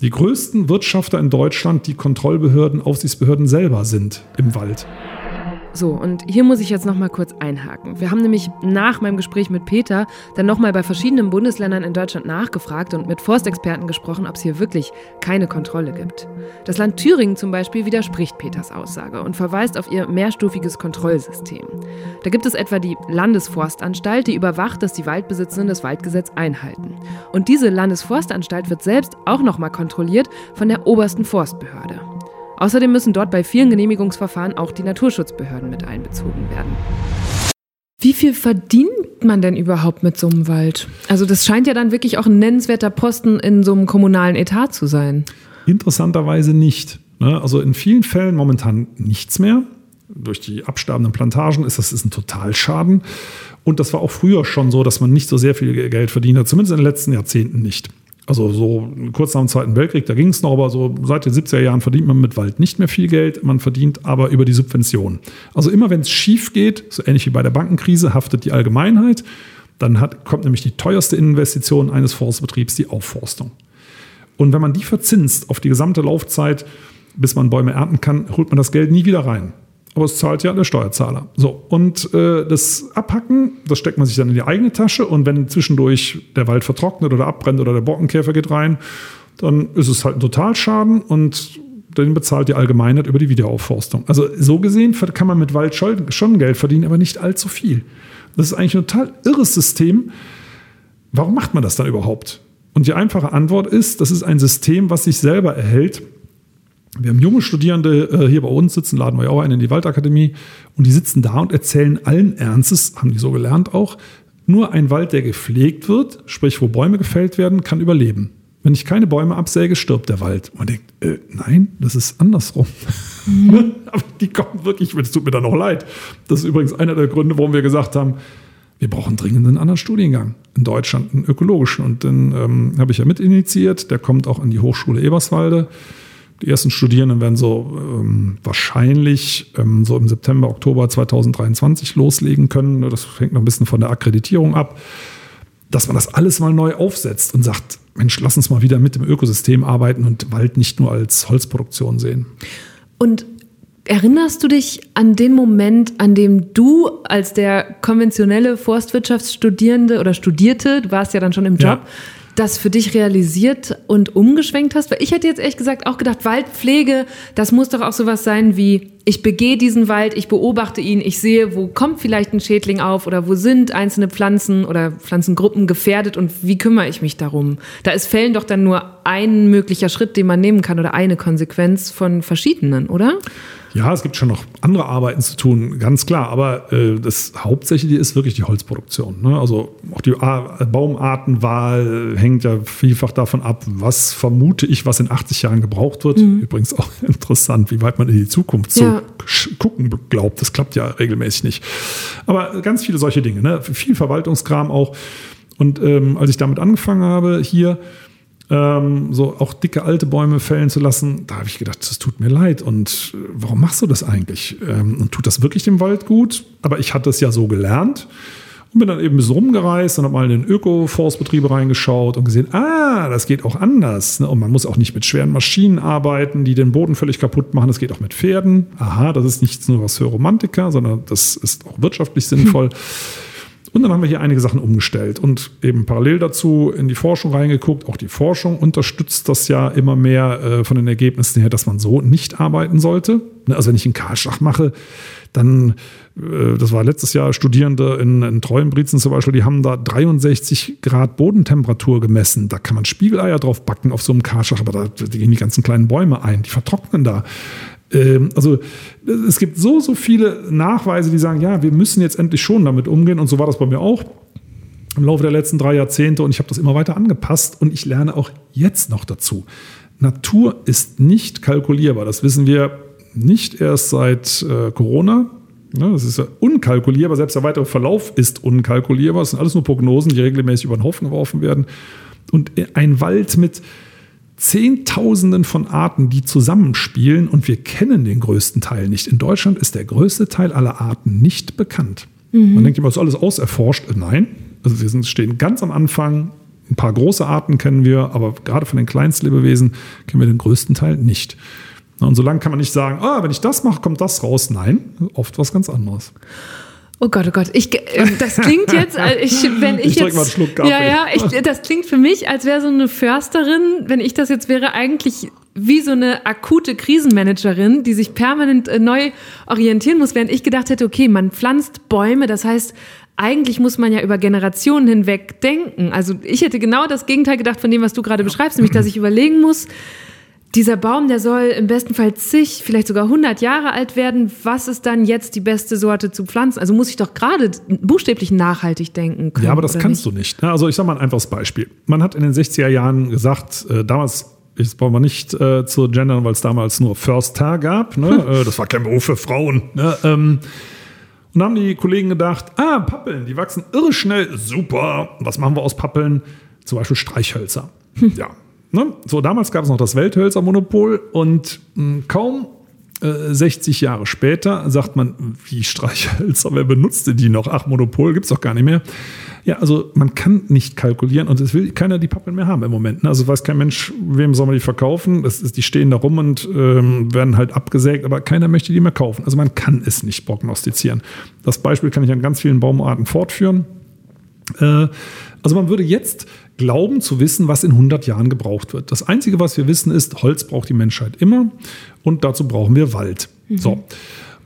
die größten Wirtschafter in Deutschland die Kontrollbehörden, Aufsichtsbehörden selber sind im Wald. So, und hier muss ich jetzt nochmal kurz einhaken. Wir haben nämlich nach meinem Gespräch mit Peter dann nochmal bei verschiedenen Bundesländern in Deutschland nachgefragt und mit Forstexperten gesprochen, ob es hier wirklich keine Kontrolle gibt. Das Land Thüringen zum Beispiel widerspricht Peters Aussage und verweist auf ihr mehrstufiges Kontrollsystem. Da gibt es etwa die Landesforstanstalt, die überwacht, dass die Waldbesitzenden das Waldgesetz einhalten. Und diese Landesforstanstalt wird selbst auch nochmal kontrolliert von der obersten Forstbehörde. Außerdem müssen dort bei vielen Genehmigungsverfahren auch die Naturschutzbehörden mit einbezogen werden. Wie viel verdient man denn überhaupt mit so einem Wald? Also das scheint ja dann wirklich auch ein nennenswerter Posten in so einem kommunalen Etat zu sein. Interessanterweise nicht. Ne? Also in vielen Fällen momentan nichts mehr. Durch die absterbenden Plantagen ist das ist ein Totalschaden. Und das war auch früher schon so, dass man nicht so sehr viel Geld verdient hat, zumindest in den letzten Jahrzehnten nicht. Also so kurz nach dem Zweiten Weltkrieg, da ging es noch, aber so seit den 70er Jahren verdient man mit Wald nicht mehr viel Geld, man verdient aber über die Subventionen. Also immer wenn es schief geht, so ähnlich wie bei der Bankenkrise, haftet die Allgemeinheit. Dann hat, kommt nämlich die teuerste Investition eines Forstbetriebs, die Aufforstung. Und wenn man die verzinst auf die gesamte Laufzeit, bis man Bäume ernten kann, holt man das Geld nie wieder rein aber es zahlt ja der Steuerzahler. So, und äh, das Abhacken, das steckt man sich dann in die eigene Tasche und wenn zwischendurch der Wald vertrocknet oder abbrennt oder der Borkenkäfer geht rein, dann ist es halt ein Totalschaden und den bezahlt die Allgemeinheit über die Wiederaufforstung. Also so gesehen kann man mit Wald schon Geld verdienen, aber nicht allzu viel. Das ist eigentlich ein total irres System. Warum macht man das dann überhaupt? Und die einfache Antwort ist, das ist ein System, was sich selber erhält wir haben junge Studierende äh, hier bei uns sitzen, laden wir auch ein in die Waldakademie und die sitzen da und erzählen allen Ernstes, haben die so gelernt auch, nur ein Wald, der gepflegt wird, sprich wo Bäume gefällt werden, kann überleben. Wenn ich keine Bäume absäge, stirbt der Wald. man denkt, äh, nein, das ist andersrum. Mhm. Aber die kommen wirklich, es tut mir dann noch leid. Das ist übrigens einer der Gründe, warum wir gesagt haben, wir brauchen dringend einen anderen Studiengang in Deutschland, einen ökologischen. Und den ähm, habe ich ja mitinitiiert. Der kommt auch an die Hochschule Eberswalde. Die ersten Studierenden werden so ähm, wahrscheinlich ähm, so im September, Oktober 2023 loslegen können. Das hängt noch ein bisschen von der Akkreditierung ab. Dass man das alles mal neu aufsetzt und sagt, Mensch, lass uns mal wieder mit dem Ökosystem arbeiten und Wald nicht nur als Holzproduktion sehen. Und Erinnerst du dich an den Moment, an dem du als der konventionelle Forstwirtschaftsstudierende oder Studierte, du warst ja dann schon im Job, ja. Das für dich realisiert und umgeschwenkt hast? Weil ich hätte jetzt ehrlich gesagt auch gedacht, Waldpflege, das muss doch auch sowas sein wie, ich begehe diesen Wald, ich beobachte ihn, ich sehe, wo kommt vielleicht ein Schädling auf oder wo sind einzelne Pflanzen oder Pflanzengruppen gefährdet und wie kümmere ich mich darum? Da ist Fällen doch dann nur ein möglicher Schritt, den man nehmen kann oder eine Konsequenz von verschiedenen, oder? Ja, es gibt schon noch andere Arbeiten zu tun, ganz klar. Aber äh, das Hauptsächliche ist wirklich die Holzproduktion. Ne? Also auch die Baumartenwahl hängt ja vielfach davon ab, was vermute ich, was in 80 Jahren gebraucht wird. Mhm. Übrigens auch interessant, wie weit man in die Zukunft so ja. Gucken glaubt. Das klappt ja regelmäßig nicht. Aber ganz viele solche Dinge. Ne? Viel Verwaltungskram auch. Und ähm, als ich damit angefangen habe, hier ähm, so auch dicke alte Bäume fällen zu lassen, da habe ich gedacht, das tut mir leid. Und äh, warum machst du das eigentlich? Ähm, und tut das wirklich dem Wald gut? Aber ich hatte es ja so gelernt und bin dann eben so rumgereist und habe mal in den Öko-Forstbetriebe reingeschaut und gesehen, ah, das geht auch anders. Ne? Und man muss auch nicht mit schweren Maschinen arbeiten, die den Boden völlig kaputt machen. Das geht auch mit Pferden. Aha, das ist nicht nur was für Romantiker, sondern das ist auch wirtschaftlich sinnvoll. Und dann haben wir hier einige Sachen umgestellt und eben parallel dazu in die Forschung reingeguckt. Auch die Forschung unterstützt das ja immer mehr äh, von den Ergebnissen her, dass man so nicht arbeiten sollte. Ne, also wenn ich einen Kahlschlag mache, dann, äh, das war letztes Jahr Studierende in, in Treuenbrietzen zum Beispiel, die haben da 63 Grad Bodentemperatur gemessen. Da kann man Spiegeleier drauf backen auf so einem Kahlschlag, aber da gehen die ganzen kleinen Bäume ein, die vertrocknen da. Ähm, also es gibt so, so viele Nachweise, die sagen, ja, wir müssen jetzt endlich schon damit umgehen. Und so war das bei mir auch im Laufe der letzten drei Jahrzehnte. Und ich habe das immer weiter angepasst und ich lerne auch jetzt noch dazu. Natur ist nicht kalkulierbar. Das wissen wir nicht erst seit äh, Corona. Ja, das ist ja unkalkulierbar. Selbst der weitere Verlauf ist unkalkulierbar. Das sind alles nur Prognosen, die regelmäßig über den Haufen geworfen werden. Und ein Wald mit Zehntausenden von Arten, die zusammenspielen und wir kennen den größten Teil nicht. In Deutschland ist der größte Teil aller Arten nicht bekannt. Mhm. Man denkt immer, das ist alles auserforscht. Nein, also wir sind, stehen ganz am Anfang. Ein paar große Arten kennen wir, aber gerade von den Kleinstlebewesen kennen wir den größten Teil nicht. Und solange kann man nicht sagen, ah, wenn ich das mache, kommt das raus. Nein, oft was ganz anderes. Oh Gott, oh Gott, ich, äh, das klingt jetzt, ich, wenn ich, ich jetzt, mal einen Schluck Kaffee. ja, ja, ich, das klingt für mich, als wäre so eine Försterin, wenn ich das jetzt wäre, eigentlich wie so eine akute Krisenmanagerin, die sich permanent äh, neu orientieren muss, während ich gedacht hätte, okay, man pflanzt Bäume, das heißt, eigentlich muss man ja über Generationen hinweg denken. Also ich hätte genau das Gegenteil gedacht von dem, was du gerade beschreibst, nämlich, dass ich überlegen muss, dieser Baum, der soll im besten Fall zig, vielleicht sogar 100 Jahre alt werden. Was ist dann jetzt die beste Sorte zu pflanzen? Also muss ich doch gerade buchstäblich nachhaltig denken können. Ja, aber das kannst nicht? du nicht. Also ich sage mal ein einfaches Beispiel. Man hat in den 60er Jahren gesagt, äh, damals das brauchen wir nicht äh, zu gendern, weil es damals nur Förster gab. Ne? Hm. das war kein Beruf für Frauen. Ne? Ähm, und haben die Kollegen gedacht, ah, Pappeln, die wachsen irre schnell. Super. Was machen wir aus Pappeln? Zum Beispiel Streichhölzer. Hm. Ja, Ne? So, damals gab es noch das Welthölzermonopol und mh, hm, kaum äh, 60 Jahre später sagt man, wie Streichhölzer, wer benutzte die noch? Ach, Monopol gibt es doch gar nicht mehr. Ja, also man kann nicht kalkulieren und es will keiner die Pappeln mehr haben im Moment. Ne? Also weiß kein Mensch, wem soll man die verkaufen. Das ist, die stehen da rum und ähm, werden halt abgesägt, aber keiner möchte die mehr kaufen. Also man kann es nicht prognostizieren. Das Beispiel kann ich an ganz vielen Baumarten fortführen. Äh, also man würde jetzt glauben zu wissen, was in 100 Jahren gebraucht wird. Das Einzige, was wir wissen, ist, Holz braucht die Menschheit immer und dazu brauchen wir Wald. Mhm. So.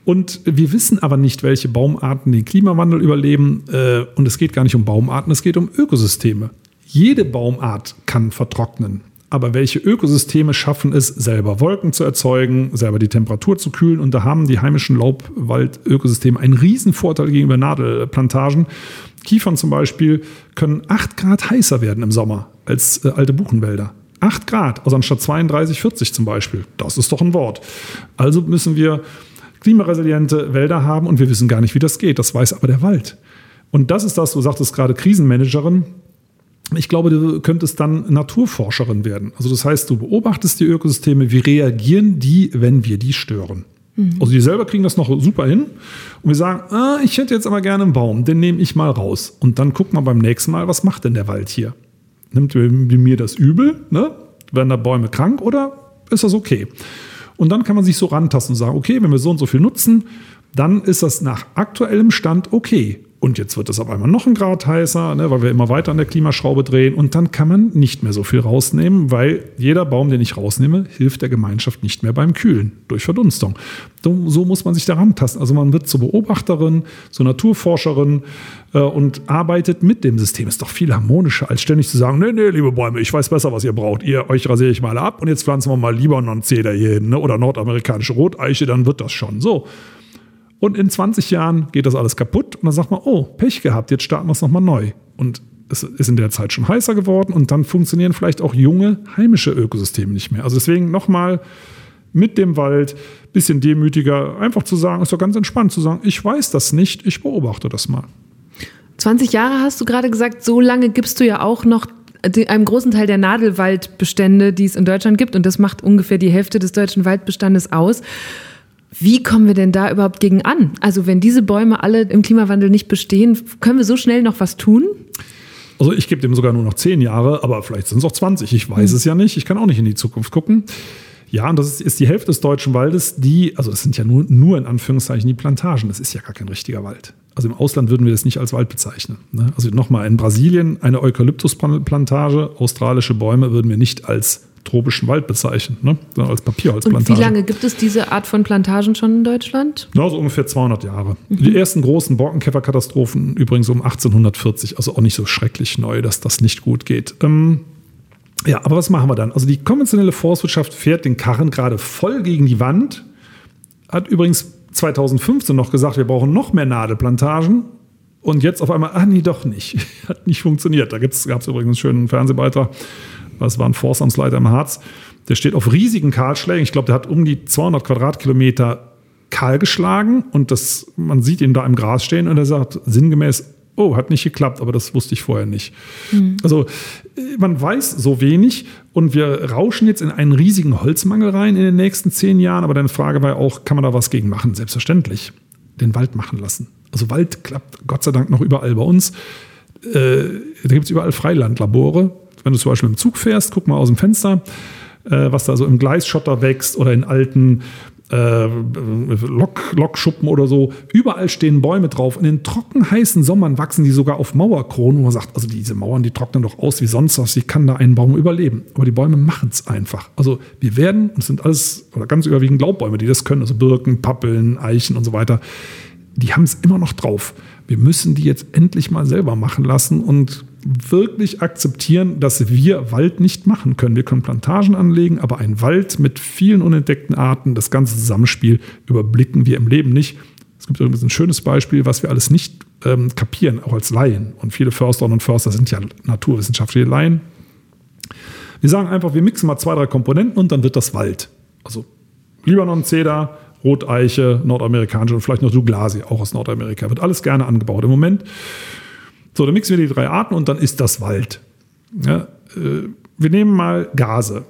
Und wir wissen aber nicht, welche Baumarten den Klimawandel überleben. Äh, und es geht gar nicht um Baumarten, es geht um Ökosysteme. Jede Baumart kann vertrocknen. Aber welche Ökosysteme schaffen es, selber Wolken zu erzeugen, selber die Temperatur zu kühlen? Und da haben die heimischen Laubwaldökosysteme einen riesen Vorteil gegenüber Nadelplantagen. Kiefern zum Beispiel können 8 Grad heißer werden im Sommer als äh, alte Buchenwälder. 8 Grad, also anstatt 32, 40 zum Beispiel. Das ist doch ein Wort. Also müssen wir klimaresiliente Wälder haben und wir wissen gar nicht, wie das geht. Das weiß aber der Wald. Und das ist das, du sagtest gerade Krisenmanagerin. Ich glaube, du könntest dann Naturforscherin werden. Also das heißt, du beobachtest die Ökosysteme, wie reagieren die, wenn wir die stören. Mhm. Also die selber kriegen das noch super hin. Und wir sagen, ah, ich hätte jetzt aber gerne einen Baum, den nehme ich mal raus. Und dann guckt man beim nächsten Mal, was macht denn der Wald hier? Nimmt mir das übel? Ne? Werden da Bäume krank oder ist das okay? Und dann kann man sich so rantasten und sagen, okay, wenn wir so und so viel nutzen, dann ist das nach aktuellem Stand okay. Und jetzt wird es auf einmal noch ein Grad heißer, ne, weil wir immer weiter an der Klimaschraube drehen. Und dann kann man nicht mehr so viel rausnehmen, weil jeder Baum, den ich rausnehme, hilft der Gemeinschaft nicht mehr beim Kühlen durch Verdunstung. So muss man sich daran tasten. Also man wird zur Beobachterin, zur Naturforscherin äh, und arbeitet mit dem System. Ist doch viel harmonischer, als ständig zu sagen, nee, nee, liebe Bäume, ich weiß besser, was ihr braucht. Ihr, euch rasiere ich mal ab und jetzt pflanzen wir mal Libanon-Zeder hier hin ne, oder nordamerikanische Roteiche, dann wird das schon. So. Und in 20 Jahren geht das alles kaputt und dann sagt man, oh, Pech gehabt, jetzt starten wir es nochmal neu. Und es ist in der Zeit schon heißer geworden und dann funktionieren vielleicht auch junge heimische Ökosysteme nicht mehr. Also deswegen nochmal mit dem Wald, bisschen demütiger, einfach zu sagen, ist doch ganz entspannt zu sagen, ich weiß das nicht, ich beobachte das mal. 20 Jahre hast du gerade gesagt, so lange gibst du ja auch noch einem großen Teil der Nadelwaldbestände, die es in Deutschland gibt, und das macht ungefähr die Hälfte des deutschen Waldbestandes aus. Wie kommen wir denn da überhaupt gegen an? Also wenn diese Bäume alle im Klimawandel nicht bestehen, können wir so schnell noch was tun? Also ich gebe dem sogar nur noch zehn Jahre, aber vielleicht sind es auch 20. Ich weiß hm. es ja nicht. Ich kann auch nicht in die Zukunft gucken. Ja, und das ist, die Hälfte des deutschen Waldes, die, also das sind ja nur, nur in Anführungszeichen die Plantagen. Das ist ja gar kein richtiger Wald. Also im Ausland würden wir das nicht als Wald bezeichnen. Ne? Also nochmal, in Brasilien eine Eukalyptusplantage, australische Bäume würden wir nicht als tropischen Wald bezeichnen, ne? als Papierholzplantage. Und wie lange gibt es diese Art von Plantagen schon in Deutschland? Ja, so ungefähr 200 Jahre. Mhm. Die ersten großen Borkenkäferkatastrophen übrigens um 1840, also auch nicht so schrecklich neu, dass das nicht gut geht. Ähm, ja, aber was machen wir dann? Also die konventionelle Forstwirtschaft fährt den Karren gerade voll gegen die Wand, hat übrigens 2015 noch gesagt, wir brauchen noch mehr Nadelplantagen. Und jetzt auf einmal, ah nee, doch nicht. Hat nicht funktioniert. Da gab es übrigens einen schönen Fernsehbeitrag das war ein Forstamtsleiter im Harz, der steht auf riesigen Kahlschlägen. Ich glaube, der hat um die 200 Quadratkilometer kahl geschlagen und das, man sieht ihn da im Gras stehen und er sagt sinngemäß, oh, hat nicht geklappt, aber das wusste ich vorher nicht. Mhm. Also man weiß so wenig und wir rauschen jetzt in einen riesigen Holzmangel rein in den nächsten zehn Jahren, aber deine Frage war auch, kann man da was gegen machen? Selbstverständlich. Den Wald machen lassen. Also Wald klappt Gott sei Dank noch überall bei uns. Äh, da gibt es überall Freilandlabore wenn du zum Beispiel im Zug fährst, guck mal aus dem Fenster, äh, was da so im Gleisschotter wächst oder in alten äh, Lok, Lokschuppen oder so. Überall stehen Bäume drauf. In den trocken heißen Sommern wachsen die sogar auf Mauerkronen, wo man sagt, also diese Mauern, die trocknen doch aus wie sonst was. Wie kann da ein Baum überleben? Aber die Bäume machen es einfach. Also wir werden, und es sind alles oder ganz überwiegend Laubbäume, die das können, also Birken, Pappeln, Eichen und so weiter, die haben es immer noch drauf. Wir müssen die jetzt endlich mal selber machen lassen und wirklich akzeptieren, dass wir Wald nicht machen können. Wir können Plantagen anlegen, aber ein Wald mit vielen unentdeckten Arten, das ganze Zusammenspiel überblicken wir im Leben nicht. Es gibt übrigens ein schönes Beispiel, was wir alles nicht ähm, kapieren, auch als Laien. Und viele Försterinnen und Förster sind ja naturwissenschaftliche Laien. Wir sagen einfach, wir mixen mal zwei, drei Komponenten und dann wird das Wald. Also Libanon, Zeder, Roteiche, nordamerikanische und vielleicht noch Douglasie, auch aus Nordamerika. Wird alles gerne angebaut. Im Moment so, dann mixen wir die drei Arten und dann ist das Wald. Ja, äh, wir nehmen mal Gase.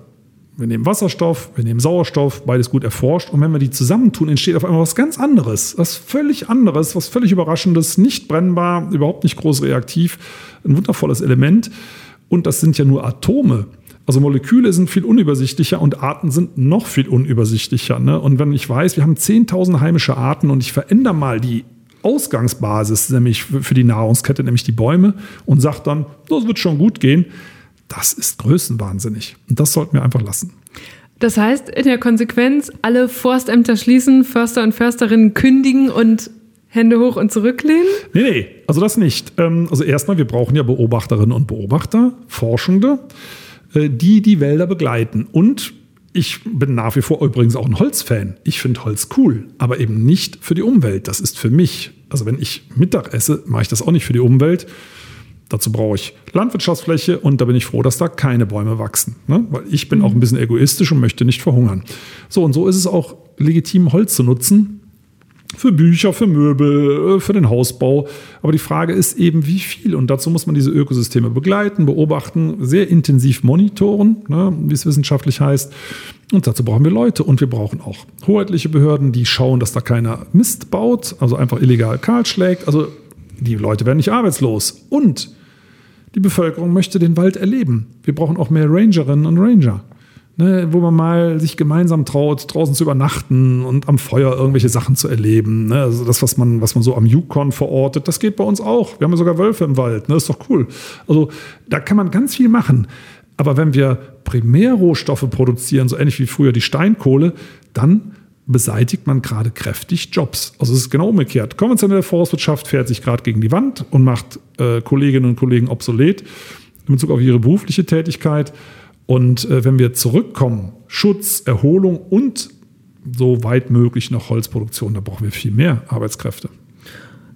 Wir nehmen Wasserstoff, wir nehmen Sauerstoff, beides gut erforscht. Und wenn wir die zusammentun, entsteht auf einmal was ganz anderes. Was völlig anderes, was völlig Überraschendes, nicht brennbar, überhaupt nicht groß reaktiv. Ein wundervolles Element. Und das sind ja nur Atome. Also Moleküle sind viel unübersichtlicher und Arten sind noch viel unübersichtlicher. Ne? Und wenn ich weiß, wir haben 10.000 heimische Arten und ich verändere mal die Ausgangsbasis, nämlich für die Nahrungskette, nämlich die Bäume, und sagt dann, das wird schon gut gehen, das ist größenwahnsinnig. Und das sollten wir einfach lassen. Das heißt, in der Konsequenz, alle Forstämter schließen, Förster und Försterinnen kündigen und Hände hoch und zurücklehnen? Nee, nee, also das nicht. Ähm, also erstmal, wir brauchen ja Beobachterinnen und Beobachter, Forschende, äh, die die Wälder begleiten. Und ich bin nach wie vor übrigens auch ein Holzfan. Ich finde Holz cool, aber eben nicht für die Umwelt. Das ist für mich. Also wenn ich Mittag esse, mache ich das auch nicht für die Umwelt. Dazu brauche ich Landwirtschaftsfläche und da bin ich froh, dass da keine Bäume wachsen. Ne? Weil ich bin auch ein bisschen egoistisch und möchte nicht verhungern. So, und so ist es auch legitim, Holz zu nutzen für Bücher, für Möbel, äh, für den Hausbau. Aber die Frage ist eben, wie viel? Und dazu muss man diese Ökosysteme begleiten, beobachten, sehr intensiv monitoren, ne, wie es wissenschaftlich heißt. Und dazu brauchen wir Leute und wir brauchen auch hoheitliche Behörden, die schauen, dass da keiner Mist baut, also einfach illegal kahl schlägt. Also die Leute werden nicht arbeitslos. Und die Bevölkerung möchte den Wald erleben. Wir brauchen auch mehr Rangerinnen und Ranger. Ne, wo man mal sich gemeinsam traut, draußen zu übernachten und am Feuer irgendwelche Sachen zu erleben. Ne? Also das, was man, was man so am Yukon verortet, das geht bei uns auch. Wir haben ja sogar Wölfe im Wald, ne? ist doch cool. Also da kann man ganz viel machen. Aber wenn wir Primärrohstoffe produzieren, so ähnlich wie früher die Steinkohle, dann beseitigt man gerade kräftig Jobs. Also es ist genau umgekehrt. Konventionelle Forstwirtschaft fährt sich gerade gegen die Wand und macht äh, Kolleginnen und Kollegen obsolet in Bezug auf ihre berufliche Tätigkeit. Und äh, wenn wir zurückkommen, Schutz, Erholung und so weit möglich noch Holzproduktion, da brauchen wir viel mehr Arbeitskräfte.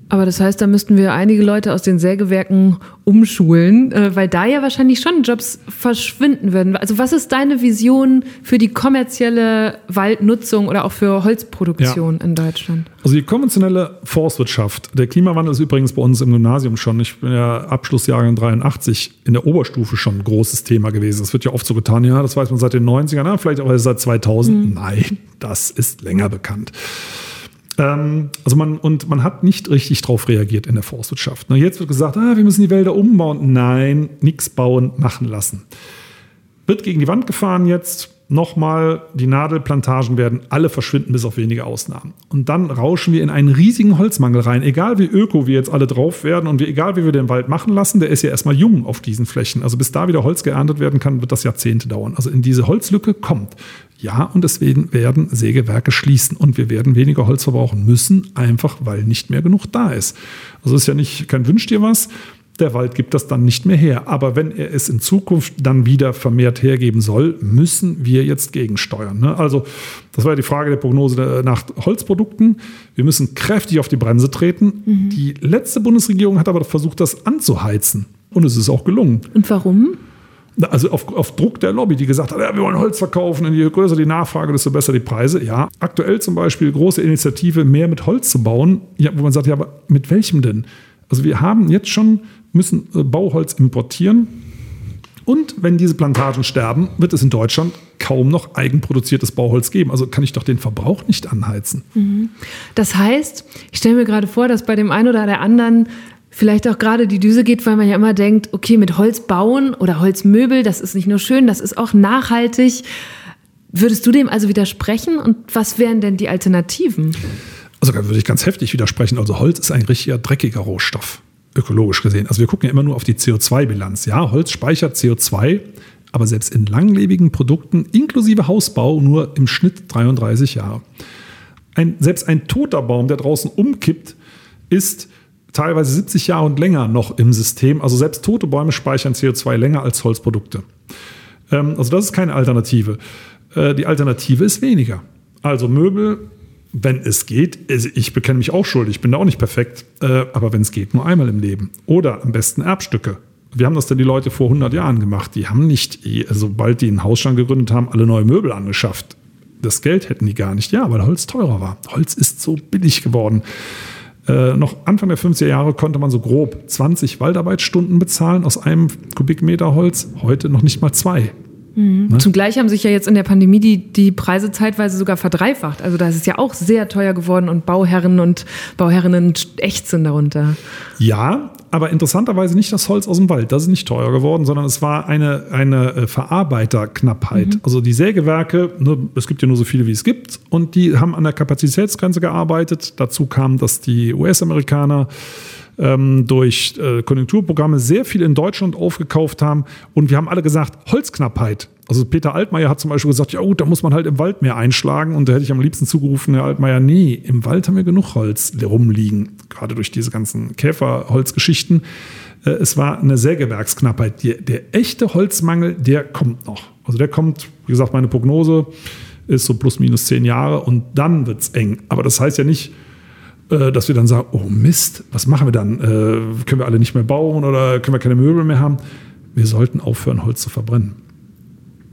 Aber das heißt, da müssten wir einige Leute aus den Sägewerken umschulen, äh, weil da ja wahrscheinlich schon Jobs verschwinden würden. Also was ist deine Vision für die kommerzielle Waldnutzung oder auch für Holzproduktion ja. in Deutschland? Also die konventionelle Forstwirtschaft, der Klimawandel ist übrigens bei uns im Gymnasium schon, ich bin ja Abschlussjahrgang 83, in der Oberstufe schon ein großes Thema gewesen. Das wird ja oft so getan, ja, das weiß man seit den 90ern, vielleicht auch seit 2000. Mhm. Nein, das ist länger bekannt. Ähm, also man, und man hat nicht richtig darauf reagiert in der Forstwirtschaft. Jetzt wird gesagt, ah, wir müssen die Wälder umbauen. Nein, nichts bauen, machen lassen. Wird gegen die Wand gefahren jetzt. Nochmal, die Nadelplantagen werden alle verschwinden, bis auf wenige Ausnahmen. Und dann rauschen wir in einen riesigen Holzmangel rein. Egal wie öko wir jetzt alle drauf werden und wie, egal wie wir den Wald machen lassen, der ist ja erstmal jung auf diesen Flächen. Also bis da wieder Holz geerntet werden kann, wird das Jahrzehnte dauern. Also in diese Holzlücke kommt. Ja, und deswegen werden Sägewerke schließen und wir werden weniger Holz verbrauchen müssen, einfach weil nicht mehr genug da ist. Also ist ja nicht kein Wünsch dir was. Der Wald gibt das dann nicht mehr her. Aber wenn er es in Zukunft dann wieder vermehrt hergeben soll, müssen wir jetzt gegensteuern. Ne? Also, das war ja die Frage der Prognose nach Holzprodukten. Wir müssen kräftig auf die Bremse treten. Mhm. Die letzte Bundesregierung hat aber versucht, das anzuheizen. Und es ist auch gelungen. Und warum? Also auf, auf, Druck der Lobby, die gesagt hat, ja, wir wollen Holz verkaufen und je größer die Nachfrage, desto besser die Preise. Ja, aktuell zum Beispiel große Initiative, mehr mit Holz zu bauen, ja, wo man sagt, ja, aber mit welchem denn? Also wir haben jetzt schon, müssen äh, Bauholz importieren. Und wenn diese Plantagen sterben, wird es in Deutschland kaum noch eigenproduziertes Bauholz geben. Also kann ich doch den Verbrauch nicht anheizen. Mhm. Das heißt, ich stelle mir gerade vor, dass bei dem einen oder der anderen vielleicht auch gerade die Düse geht, weil man ja immer denkt, okay, mit Holz bauen oder Holzmöbel, das ist nicht nur schön, das ist auch nachhaltig. Würdest du dem also widersprechen und was wären denn die Alternativen? Also da würde ich ganz heftig widersprechen. Also Holz ist ein richtiger dreckiger Rohstoff, ökologisch gesehen. Also wir gucken ja immer nur auf die CO2-Bilanz. Ja, Holz speichert CO2, aber selbst in langlebigen Produkten inklusive Hausbau nur im Schnitt 33 Jahre. Ein, selbst ein toter Baum, der draußen umkippt, ist teilweise 70 Jahre und länger noch im System. Also selbst tote Bäume speichern CO2 länger als Holzprodukte. Ähm, also das ist keine Alternative. Äh, die Alternative ist weniger. Also Möbel, wenn es geht, ich bekenne mich auch schuldig, ich bin da auch nicht perfekt, äh, aber wenn es geht, nur einmal im Leben. Oder am besten Erbstücke. Wie haben das denn die Leute vor 100 Jahren gemacht? Die haben nicht, sobald die einen Hausstand gegründet haben, alle neue Möbel angeschafft. Das Geld hätten die gar nicht. Ja, weil Holz teurer war. Holz ist so billig geworden. Äh, noch Anfang der 50er Jahre konnte man so grob 20 Waldarbeitsstunden bezahlen aus einem Kubikmeter Holz, heute noch nicht mal zwei. Mhm. Ne? Zugleich haben sich ja jetzt in der Pandemie die, die Preise zeitweise sogar verdreifacht. Also da ist es ja auch sehr teuer geworden und Bauherren und Bauherrinnen ächzen darunter. Ja, aber interessanterweise nicht das Holz aus dem Wald. Das ist nicht teuer geworden, sondern es war eine, eine äh, Verarbeiterknappheit. Mhm. Also die Sägewerke, ne, es gibt ja nur so viele, wie es gibt, und die haben an der Kapazitätsgrenze gearbeitet. Dazu kam, dass die US-Amerikaner ähm, durch äh, Konjunkturprogramme sehr viel in Deutschland aufgekauft haben. Und wir haben alle gesagt, Holzknappheit. Also Peter Altmaier hat zum Beispiel gesagt, ja gut, da muss man halt im Wald mehr einschlagen. Und da hätte ich am liebsten zugerufen, Herr Altmaier, nee, im Wald haben wir genug Holz rumliegen. Gerade durch diese ganzen Käferholzgeschichten. Äh, es war eine Sägewerksknappheit. Der, der echte Holzmangel, der kommt noch. Also der kommt, wie gesagt, meine Prognose ist so plus minus zehn Jahre und dann wird es eng. Aber das heißt ja nicht, dass wir dann sagen, oh Mist, was machen wir dann? Äh, können wir alle nicht mehr bauen oder können wir keine Möbel mehr haben? Wir sollten aufhören, Holz zu verbrennen.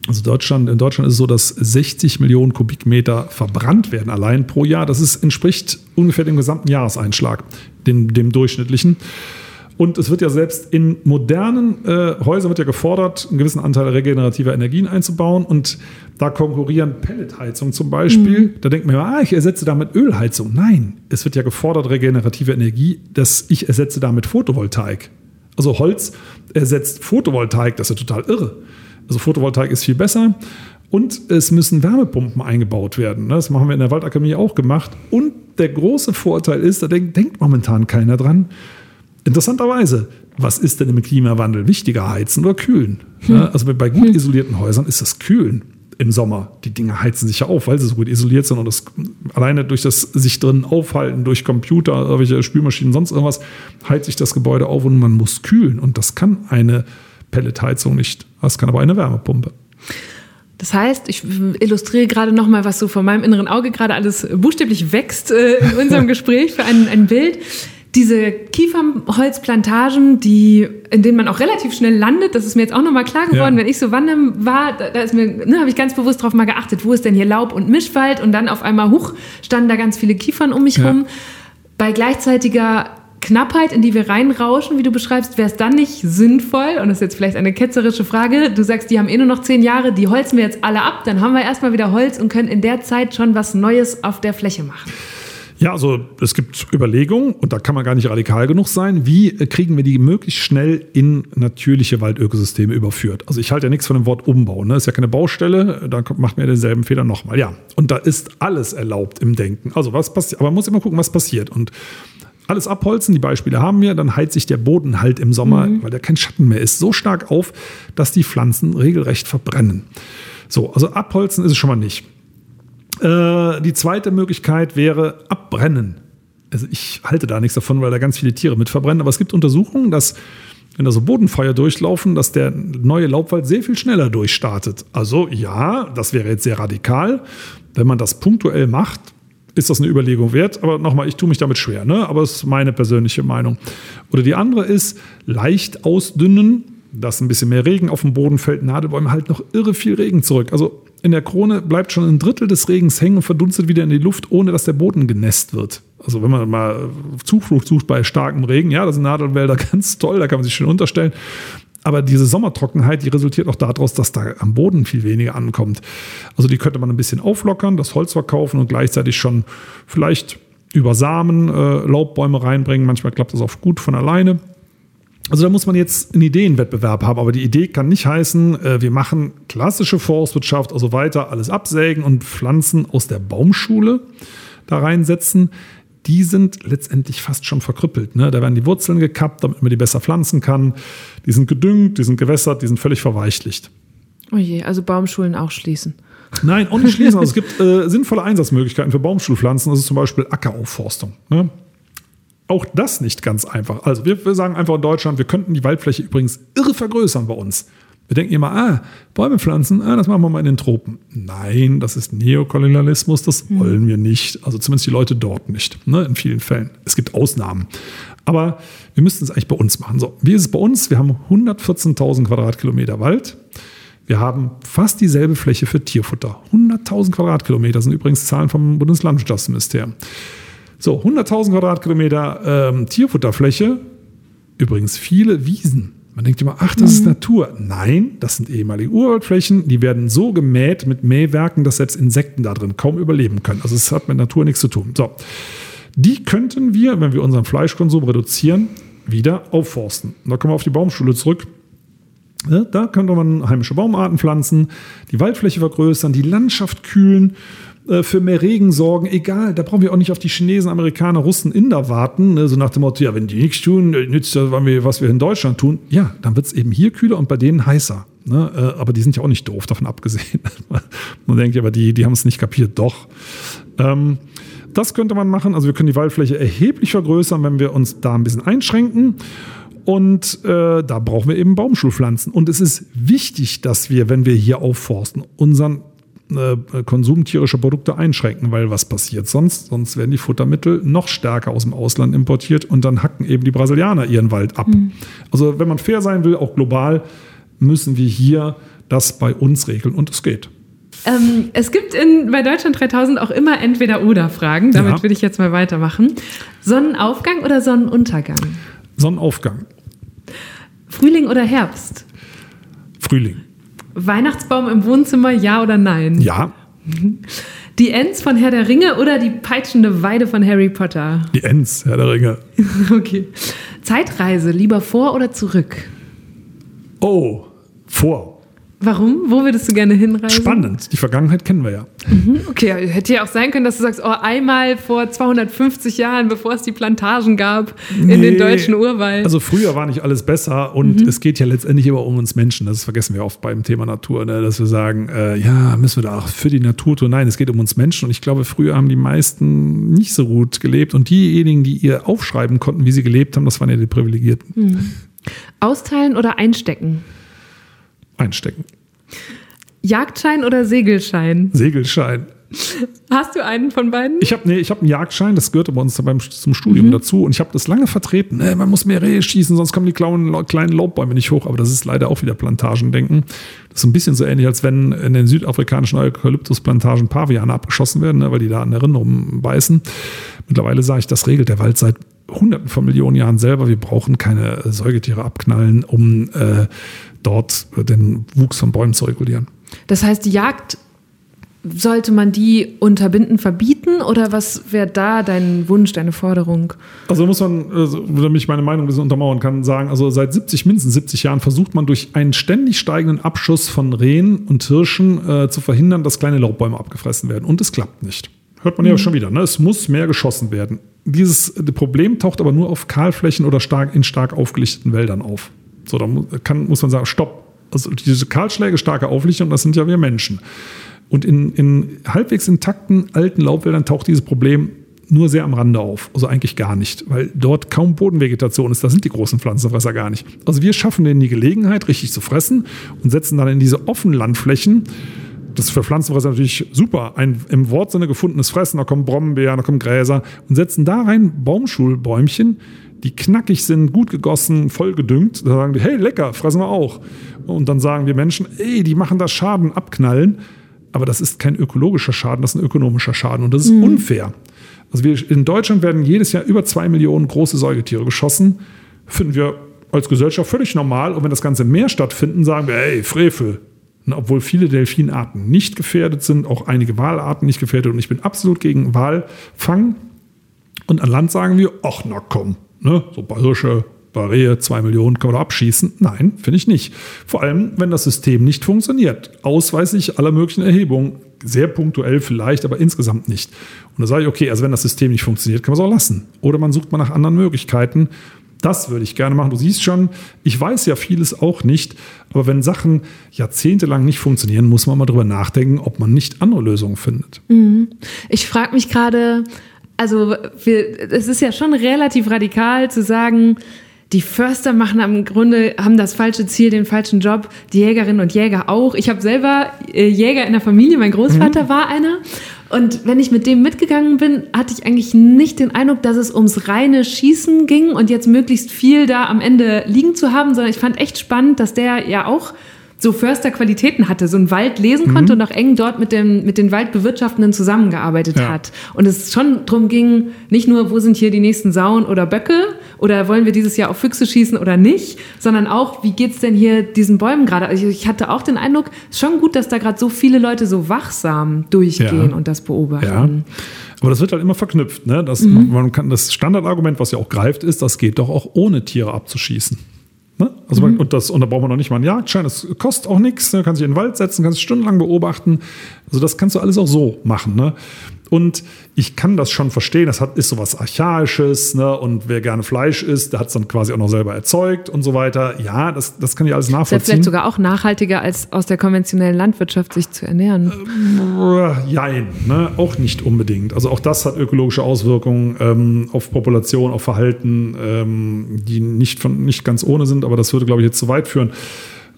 Also Deutschland, in Deutschland ist es so, dass 60 Millionen Kubikmeter verbrannt werden allein pro Jahr. Das ist, entspricht ungefähr dem gesamten Jahreseinschlag, dem, dem durchschnittlichen. Und es wird ja selbst in modernen äh, Häusern wird ja gefordert, einen gewissen Anteil regenerativer Energien einzubauen. Und da konkurrieren Pelletheizungen zum Beispiel. Mhm. Da denkt man ja, ah, ich ersetze damit Ölheizung. Nein, es wird ja gefordert, regenerative Energie, dass ich ersetze damit Photovoltaik. Also Holz ersetzt Photovoltaik, das ist ja total irre. Also Photovoltaik ist viel besser. Und es müssen Wärmepumpen eingebaut werden. Das machen wir in der Waldakademie auch gemacht. Und der große Vorteil ist, da denkt, denkt momentan keiner dran, interessanterweise, was ist denn im Klimawandel wichtiger, heizen oder kühlen? Hm. Also bei gut isolierten Häusern ist das Kühlen im Sommer. Die Dinge heizen sich ja auf, weil sie so gut isoliert sind und das alleine durch das sich drin aufhalten, durch Computer, irgendwelche Spülmaschinen, sonst irgendwas, heizt sich das Gebäude auf und man muss kühlen. Und das kann eine Pelletheizung nicht. Das kann aber eine Wärmepumpe. Das heißt, ich illustriere gerade noch mal, was so vor meinem inneren Auge gerade alles buchstäblich wächst äh, in unserem Gespräch für ein, ein Bild diese Kiefernholzplantagen, die, in denen man auch relativ schnell landet, das ist mir jetzt auch nochmal klar geworden, ja. wenn ich so wandern war, da, da ist mir, ne, habe ich ganz bewusst drauf mal geachtet, wo ist denn hier Laub und Mischwald und dann auf einmal hoch standen da ganz viele Kiefern um mich ja. rum. Bei gleichzeitiger Knappheit, in die wir reinrauschen, wie du beschreibst, wäre es dann nicht sinnvoll, und das ist jetzt vielleicht eine ketzerische Frage, du sagst, die haben eh nur noch zehn Jahre, die holzen wir jetzt alle ab, dann haben wir erstmal wieder Holz und können in der Zeit schon was Neues auf der Fläche machen. Ja, also es gibt Überlegungen und da kann man gar nicht radikal genug sein. Wie kriegen wir die möglichst schnell in natürliche Waldökosysteme überführt? Also ich halte ja nichts von dem Wort Umbau. Ne? Ist ja keine Baustelle, da macht man ja denselben Fehler nochmal. Ja, und da ist alles erlaubt im Denken. Also was passiert? Aber man muss immer gucken, was passiert. Und alles abholzen, die Beispiele haben wir, dann heizt sich der Boden halt im Sommer, mhm. weil da kein Schatten mehr ist, so stark auf, dass die Pflanzen regelrecht verbrennen. So, also abholzen ist es schon mal nicht. Äh, die zweite Möglichkeit wäre abbrennen. Also ich halte da nichts davon, weil da ganz viele Tiere mit verbrennen. Aber es gibt Untersuchungen, dass wenn da so Bodenfeuer durchlaufen, dass der neue Laubwald sehr viel schneller durchstartet. Also ja, das wäre jetzt sehr radikal. Wenn man das punktuell macht, ist das eine Überlegung wert. Aber nochmal, ich tue mich damit schwer, ne? aber es ist meine persönliche Meinung. Oder die andere ist leicht ausdünnen, dass ein bisschen mehr Regen auf dem Boden fällt. Nadelbäume halten noch irre viel Regen zurück. Also in der Krone bleibt schon ein Drittel des Regens hängen und verdunstet wieder in die Luft, ohne dass der Boden genässt wird. Also wenn man mal Zuflucht sucht bei starkem Regen, ja, das sind Nadelwälder ganz toll, da kann man sich schön unterstellen. Aber diese Sommertrockenheit, die resultiert auch daraus, dass da am Boden viel weniger ankommt. Also die könnte man ein bisschen auflockern, das Holz verkaufen und gleichzeitig schon vielleicht über Samen äh, Laubbäume reinbringen. Manchmal klappt das auch gut von alleine. Also da muss man jetzt einen Ideenwettbewerb haben, aber die Idee kann nicht heißen, äh, wir machen klassische Forstwirtschaft, also weiter alles absägen und Pflanzen aus der Baumschule da reinsetzen. Die sind letztendlich fast schon verkrüppelt. Ne? Da werden die Wurzeln gekappt, damit man die besser pflanzen kann. Die sind gedüngt, die sind gewässert, die sind völlig verweichlicht. Oh je, also Baumschulen auch schließen. Nein, auch nicht schließen. Also es gibt äh, sinnvolle Einsatzmöglichkeiten für Baumschulpflanzen. Das ist zum Beispiel Ackeraufforstung. Ne? Auch das nicht ganz einfach. Also wir, wir, sagen einfach in Deutschland, wir könnten die Waldfläche übrigens irre vergrößern bei uns. Wir denken immer, ah, Bäume pflanzen, ah, das machen wir mal in den Tropen. Nein, das ist Neokolonialismus, das mhm. wollen wir nicht. Also zumindest die Leute dort nicht, ne, in vielen Fällen. Es gibt Ausnahmen. Aber wir müssten es eigentlich bei uns machen. So, wie ist es bei uns? Wir haben 114.000 Quadratkilometer Wald. Wir haben fast dieselbe Fläche für Tierfutter. 100.000 Quadratkilometer sind übrigens Zahlen vom Bundeslandwirtschaftsministerium. So, 100.000 Quadratkilometer ähm, Tierfutterfläche, übrigens viele Wiesen. Man denkt immer, ach, das mhm. ist Natur. Nein, das sind ehemalige Urwaldflächen, die werden so gemäht mit Mähwerken, dass selbst Insekten da drin kaum überleben können. Also es hat mit Natur nichts zu tun. So, die könnten wir, wenn wir unseren Fleischkonsum reduzieren, wieder aufforsten. Da kommen wir auf die Baumschule zurück. Da könnte man heimische Baumarten pflanzen, die Waldfläche vergrößern, die Landschaft kühlen äh, für mehr Regen sorgen, egal, da brauchen wir auch nicht auf die Chinesen, Amerikaner, Russen, Inder warten, ne, so nach dem Motto, ja, wenn die nichts tun, äh, nützt das, was wir in Deutschland tun. Ja, dann wird es eben hier kühler und bei denen heißer. Ne? Äh, aber die sind ja auch nicht doof, davon abgesehen. man denkt ja, aber die, die haben es nicht kapiert. Doch. Ähm, das könnte man machen. Also wir können die Waldfläche erheblich vergrößern, wenn wir uns da ein bisschen einschränken. Und äh, da brauchen wir eben Baumschulpflanzen. Und es ist wichtig, dass wir, wenn wir hier aufforsten, unseren äh, Konsum tierischer Produkte einschränken, weil was passiert sonst? Sonst werden die Futtermittel noch stärker aus dem Ausland importiert und dann hacken eben die Brasilianer ihren Wald ab. Mhm. Also wenn man fair sein will, auch global, müssen wir hier das bei uns regeln und es geht. Ähm, es gibt in, bei Deutschland 3000 auch immer Entweder-Oder-Fragen. Damit ja. will ich jetzt mal weitermachen. Sonnenaufgang oder Sonnenuntergang? Sonnenaufgang. Frühling oder Herbst? Frühling. Weihnachtsbaum im Wohnzimmer, ja oder nein? Ja. Die Ents von Herr der Ringe oder die peitschende Weide von Harry Potter? Die Ents, Herr der Ringe. okay. Zeitreise, lieber vor oder zurück? Oh, vor. Warum? Wo würdest du gerne hinreisen? Spannend. Die Vergangenheit kennen wir ja. Mhm, okay, hätte ja auch sein können, dass du sagst, oh, einmal vor 250 Jahren, bevor es die Plantagen gab in Nee. den deutschen Urwald. Also früher war nicht alles besser und es geht ja letztendlich immer um uns Menschen. Das vergessen wir oft beim Thema Natur, ne? dass wir sagen, äh, ja, müssen wir da auch für die Natur tun. Nein, es geht um uns Menschen und ich glaube, früher haben die meisten nicht so gut gelebt und diejenigen, die ihr aufschreiben konnten, wie sie gelebt haben, das waren ja die Privilegierten. Austeilen oder einstecken? Einstecken. Jagdschein oder Segelschein? Segelschein. Hast du einen von beiden? Ich habe nee, ich hab einen Jagdschein, das gehörte bei uns beim, zum Studium dazu und ich habe das lange vertreten. Nee, man muss mehr Rehe schießen, sonst kommen die kleinen, kleinen Laubbäume nicht hoch. Aber das ist leider auch wieder Plantagendenken. Das ist ein bisschen so ähnlich, als wenn in den südafrikanischen Eukalyptusplantagen Paviane abgeschossen werden, ne, weil die da an der Rinde rumbeißen. Mittlerweile sage ich, das regelt der Wald seit Hunderten von Millionen Jahren selber. Wir brauchen keine äh, Säugetiere abknallen, um äh, dort äh, den Wuchs von Bäumen zu regulieren. Das heißt, die Jagd, sollte man die unterbinden, verbieten? Oder was wäre da dein Wunsch, deine Forderung? Also muss man, also, damit ich meine Meinung ein bisschen untermauern kann, sagen, also seit 70, mindestens 70 Jahren versucht man durch einen ständig steigenden Abschuss von Rehen und Hirschen äh, zu verhindern, dass kleine Laubbäume abgefressen werden. Und es klappt nicht. Hört man ja schon wieder, ne? Es muss mehr geschossen werden. Dieses Problem taucht aber nur auf Kahlflächen oder stark, in stark aufgelichteten Wäldern auf. So, da kann, muss man sagen, stopp. Also diese Kahlschläge, starke Auflichtung, das sind ja wir Menschen. Und in, in halbwegs intakten alten Laubwäldern taucht dieses Problem nur sehr am Rande auf. Also eigentlich gar nicht, weil dort kaum Bodenvegetation ist. Da sind die großen Pflanzenfresser gar nicht. Also wir schaffen denen die Gelegenheit, richtig zu fressen und setzen dann in diese offenen Landflächen. Das ist für Pflanzenfresser natürlich super. Ein im Wortsinne gefundenes Fressen, da kommen Brombeeren, da kommen Gräser und setzen da rein Baumschulbäumchen, die knackig sind, gut gegossen, voll gedüngt. Da sagen die, hey, lecker, fressen wir auch. Und dann sagen wir Menschen, ey, die machen da Schaden, abknallen. Aber das ist kein ökologischer Schaden, das ist ein ökonomischer Schaden und das ist unfair. Also wir, in Deutschland werden jedes Jahr über zwei Millionen große Säugetiere geschossen. Finden wir als Gesellschaft völlig normal. Und wenn das Ganze im Meer stattfinden, sagen wir, ey, Frevel. Und obwohl viele Delfinarten nicht gefährdet sind, auch einige Walarten nicht gefährdet. Und ich bin absolut gegen Walfang. Und an Land sagen wir, ach na komm, ne? so bei Rehe, zwei Millionen können wir da abschießen. Nein, finde ich nicht. Vor allem, wenn das System nicht funktioniert. Ausweislich aller möglichen Erhebungen. Sehr punktuell vielleicht, aber insgesamt nicht. Und da sage ich, okay, also wenn das System nicht funktioniert, kann man es auch lassen. Oder man sucht mal nach anderen Möglichkeiten. Das würde ich gerne machen. Du siehst schon, ich weiß ja vieles auch nicht, aber wenn Sachen jahrzehntelang nicht funktionieren, muss man mal drüber nachdenken, ob man nicht andere Lösungen findet. Ich frage mich gerade, also wir, es ist ja schon relativ radikal zu sagen, die Förster machen am Grunde, haben das falsche Ziel, den falschen Job, die Jägerinnen und Jäger auch. Ich habe selber äh, Jäger in der Familie, mein Großvater war einer. Und wenn ich mit dem mitgegangen bin, hatte ich eigentlich nicht den Eindruck, dass es ums reine Schießen ging und jetzt möglichst viel da am Ende liegen zu haben, sondern ich fand echt spannend, dass der ja auch so Försterqualitäten hatte, so einen Wald lesen konnte und auch eng dort mit, dem, mit den Waldbewirtschaftenden zusammengearbeitet Ja. hat. Und es schon darum ging, nicht nur, wo sind hier die nächsten Sauen oder Böcke oder wollen wir dieses Jahr auf Füchse schießen oder nicht, sondern auch, wie geht's denn hier diesen Bäumen gerade? Also ich hatte auch den Eindruck, es ist schon gut, dass da gerade so viele Leute so wachsam durchgehen Ja. und das beobachten. Ja. Aber das wird halt immer verknüpft. Ne? Das, man kann, das Standardargument, was ja auch greift, ist, das geht doch auch ohne Tiere abzuschießen. Ne? Also man, und, das, und da braucht man noch nicht mal einen Jagdschein. Das kostet auch nichts. Ne? Kann sich in den Wald setzen, kann sich stundenlang beobachten. Also das kannst du alles auch so machen. Ne? Und ich kann das schon verstehen. Das hat, ist sowas Archaisches. Ne? Und wer gerne Fleisch isst, der hat es dann quasi auch noch selber erzeugt und so weiter. Ja, das, das kann ich alles Ist ja nachvollziehen. vielleicht sogar auch nachhaltiger, als aus der konventionellen Landwirtschaft sich zu ernähren. Äh, Jein, ne? auch nicht unbedingt. Also auch das hat ökologische Auswirkungen ähm, auf Population, auf Verhalten, ähm, die nicht, von, nicht ganz ohne sind, aber das würde, glaube ich, jetzt zu weit führen.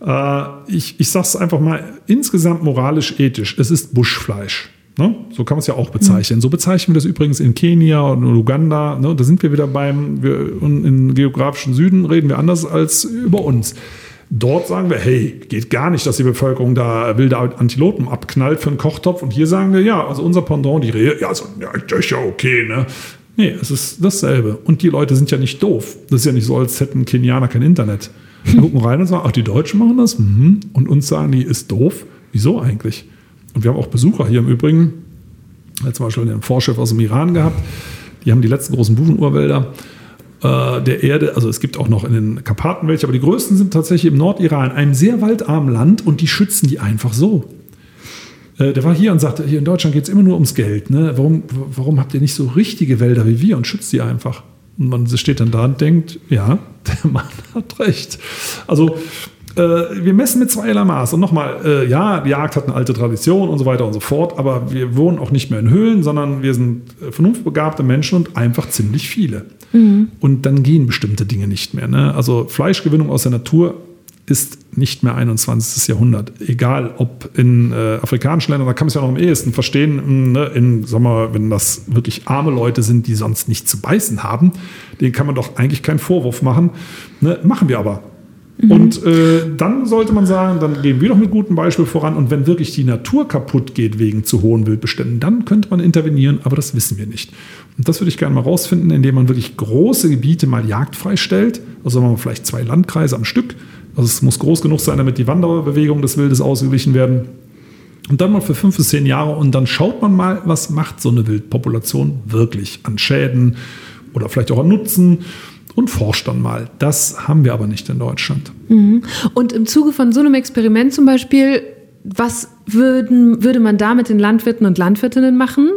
Äh, ich ich sage es einfach mal insgesamt moralisch, ethisch. Es ist Buschfleisch. Ne? So kann man es ja auch bezeichnen. So bezeichnen wir das übrigens in Kenia und in Uganda. Ne? Da sind wir wieder beim, wir, im geografischen Süden reden wir anders als über uns. Dort sagen wir, hey, geht gar nicht, dass die Bevölkerung da wilde Antilopen abknallt für einen Kochtopf. Und hier sagen wir, ja, also unser Pendant, die Rehe, ja, so, ja das ist ja okay, ne? Nee, es ist dasselbe. Und die Leute sind ja nicht doof. Das ist ja nicht so, als hätten Kenianer kein Internet. Die gucken rein und sagen, ach, die Deutschen machen das? Mhm. Und uns sagen, die ist doof. Wieso eigentlich? Und wir haben auch Besucher hier im Übrigen, zum Beispiel einen Vorchef aus dem Iran gehabt. Die haben die letzten großen Buchenurwälder äh, der Erde. Also es gibt auch noch in den Karpaten welche, aber die größten sind tatsächlich im Nordiran, einem sehr waldarmen Land und die schützen die einfach so. Äh, der war hier und sagte, hier in Deutschland geht es immer nur ums Geld. Ne? Warum, warum habt ihr nicht so richtige Wälder wie wir und schützt die einfach? Und man steht dann da und denkt, ja, der Mann hat recht. Also wir messen mit zweierlei Maß. Und nochmal, äh, ja, die Jagd hat eine alte Tradition und so weiter und so fort, aber wir wohnen auch nicht mehr in Höhlen, sondern wir sind äh, vernunftbegabte Menschen und einfach ziemlich viele. Mhm. Und dann gehen bestimmte Dinge nicht mehr. Ne? Also Fleischgewinnung aus der Natur ist nicht mehr 21. Jahrhundert. Egal, ob in äh, afrikanischen Ländern, da kann man es ja noch am ehesten verstehen, ne, in, sag mal, wenn das wirklich arme Leute sind, die sonst nichts zu beißen haben, denen kann man doch eigentlich keinen Vorwurf machen. Ne, machen wir aber. Mhm. Und äh, dann sollte man sagen, dann gehen wir doch mit gutem Beispiel voran. Und wenn wirklich die Natur kaputt geht wegen zu hohen Wildbeständen, dann könnte man intervenieren, aber das wissen wir nicht. Und das würde ich gerne mal rausfinden, indem man wirklich große Gebiete mal jagdfrei stellt. Also sagen wir vielleicht zwei Landkreise am Stück. Also es muss groß genug sein, damit die Wanderbewegungen des Wildes ausgeglichen werden. Und dann mal für fünf bis zehn Jahre und dann schaut man mal, was macht so eine Wildpopulation wirklich an Schäden oder vielleicht auch an Nutzen und forscht dann mal. Das haben wir aber nicht in Deutschland. Mhm. Und im Zuge von so einem Experiment zum Beispiel, was würden, würde man da mit den Landwirten und Landwirtinnen machen?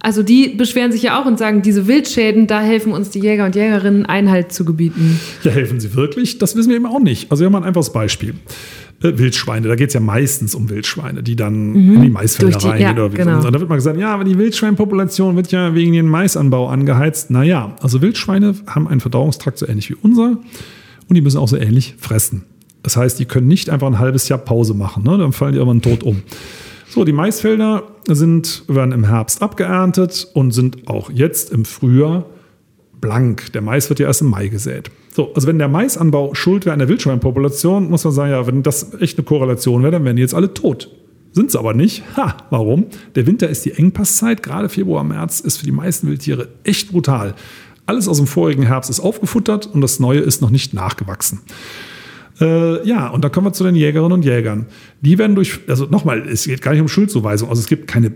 Also die beschweren sich ja auch und sagen, diese Wildschäden, da helfen uns die Jäger und Jägerinnen Einhalt zu gebieten. Ja, helfen sie wirklich? Das wissen wir eben auch nicht. Also wir haben ein einfaches Beispiel. Äh, Wildschweine, da geht es ja meistens um Wildschweine, die dann mhm. in die Maisfelder reingehen. Ja, oder genau. Und da wird mal gesagt, ja, aber die Wildschweinpopulation wird ja wegen den Maisanbau angeheizt. Naja, also Wildschweine haben einen Verdauungstrakt so ähnlich wie unser und die müssen auch so ähnlich fressen. Das heißt, die können nicht einfach ein halbes Jahr Pause machen, ne? dann fallen die irgendwann tot um. So, die Maisfelder sind, werden im Herbst abgeerntet und sind auch jetzt im Frühjahr blank. Der Mais wird ja erst im Mai gesät. So, also wenn der Maisanbau schuld wäre an der Wildschweinpopulation, muss man sagen, ja, wenn das echt eine Korrelation wäre, dann wären die jetzt alle tot. Sind sie aber nicht. Ha, warum? Der Winter ist die Engpasszeit. Gerade Februar, März ist für die meisten Wildtiere echt brutal. Alles aus dem vorigen Herbst ist aufgefuttert und das Neue ist noch nicht nachgewachsen. Äh, ja, und da kommen wir zu den Jägerinnen und Jägern. Die werden durch, also nochmal, es geht gar nicht um Schuldzuweisung. Also es gibt keine,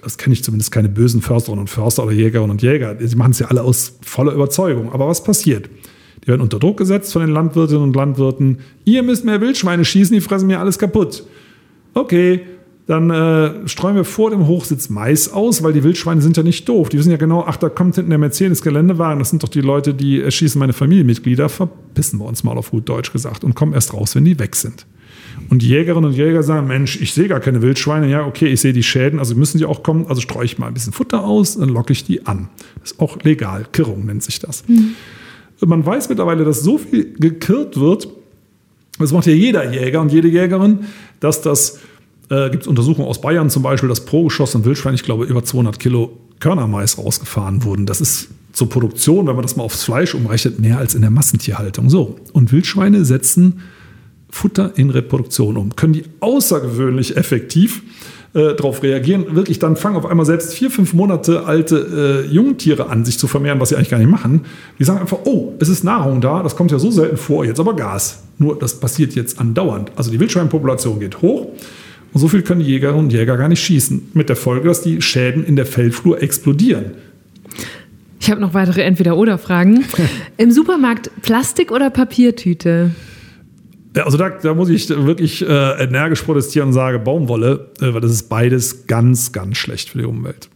das kenne ich zumindest, keine bösen Försterinnen und Förster oder Jägerinnen und Jäger. Sie machen es ja alle aus voller Überzeugung. Aber was passiert? Die werden unter Druck gesetzt von den Landwirtinnen und Landwirten. Ihr müsst mehr Wildschweine schießen, die fressen mir alles kaputt. Okay, dann äh, streuen wir vor dem Hochsitz Mais aus, weil die Wildschweine sind ja nicht doof. Die wissen ja genau, ach, da kommt hinten der Mercedes-Geländewagen, das sind doch die Leute, die erschießen meine Familienmitglieder, verpissen wir uns mal auf gut Deutsch gesagt und kommen erst raus, wenn die weg sind. Und Jägerinnen und Jäger sagen, Mensch, ich sehe gar keine Wildschweine. Ja, okay, ich sehe die Schäden, also müssen die auch kommen. Also streue ich mal ein bisschen Futter aus, dann locke ich die an. Das ist auch legal. Kirrung nennt sich das. Mhm. Man weiß mittlerweile, dass so viel gekirrt wird, das macht ja jeder Jäger und jede Jägerin, dass das äh, gibt es Untersuchungen aus Bayern zum Beispiel, dass pro geschossenen Wildschwein, ich glaube, über 200 Kilo Körnermais rausgefahren wurden. Das ist zur Produktion, wenn man das mal aufs Fleisch umrechnet, mehr als in der Massentierhaltung. So. Und Wildschweine setzen Futter in Reproduktion um, können die außergewöhnlich effektiv äh, darauf reagieren. Wirklich, dann fangen auf einmal selbst vier, fünf Monate alte äh, Jungtiere an, sich zu vermehren, was sie eigentlich gar nicht machen. Die sagen einfach, oh, es ist Nahrung da, das kommt ja so selten vor, jetzt aber Gas. Nur das passiert jetzt andauernd. Also die Wildschweinpopulation geht hoch. Und so viel können die Jägerinnen und Jäger gar nicht schießen. Mit der Folge, dass die Schäden in der Feldflur explodieren. Ich habe noch weitere Entweder-Oder-Fragen. Im Supermarkt Plastik oder Papiertüte? Ja, also da, da, muss ich wirklich äh, energisch protestieren und sage Baumwolle, äh, weil das ist beides ganz, ganz schlecht für die Umwelt.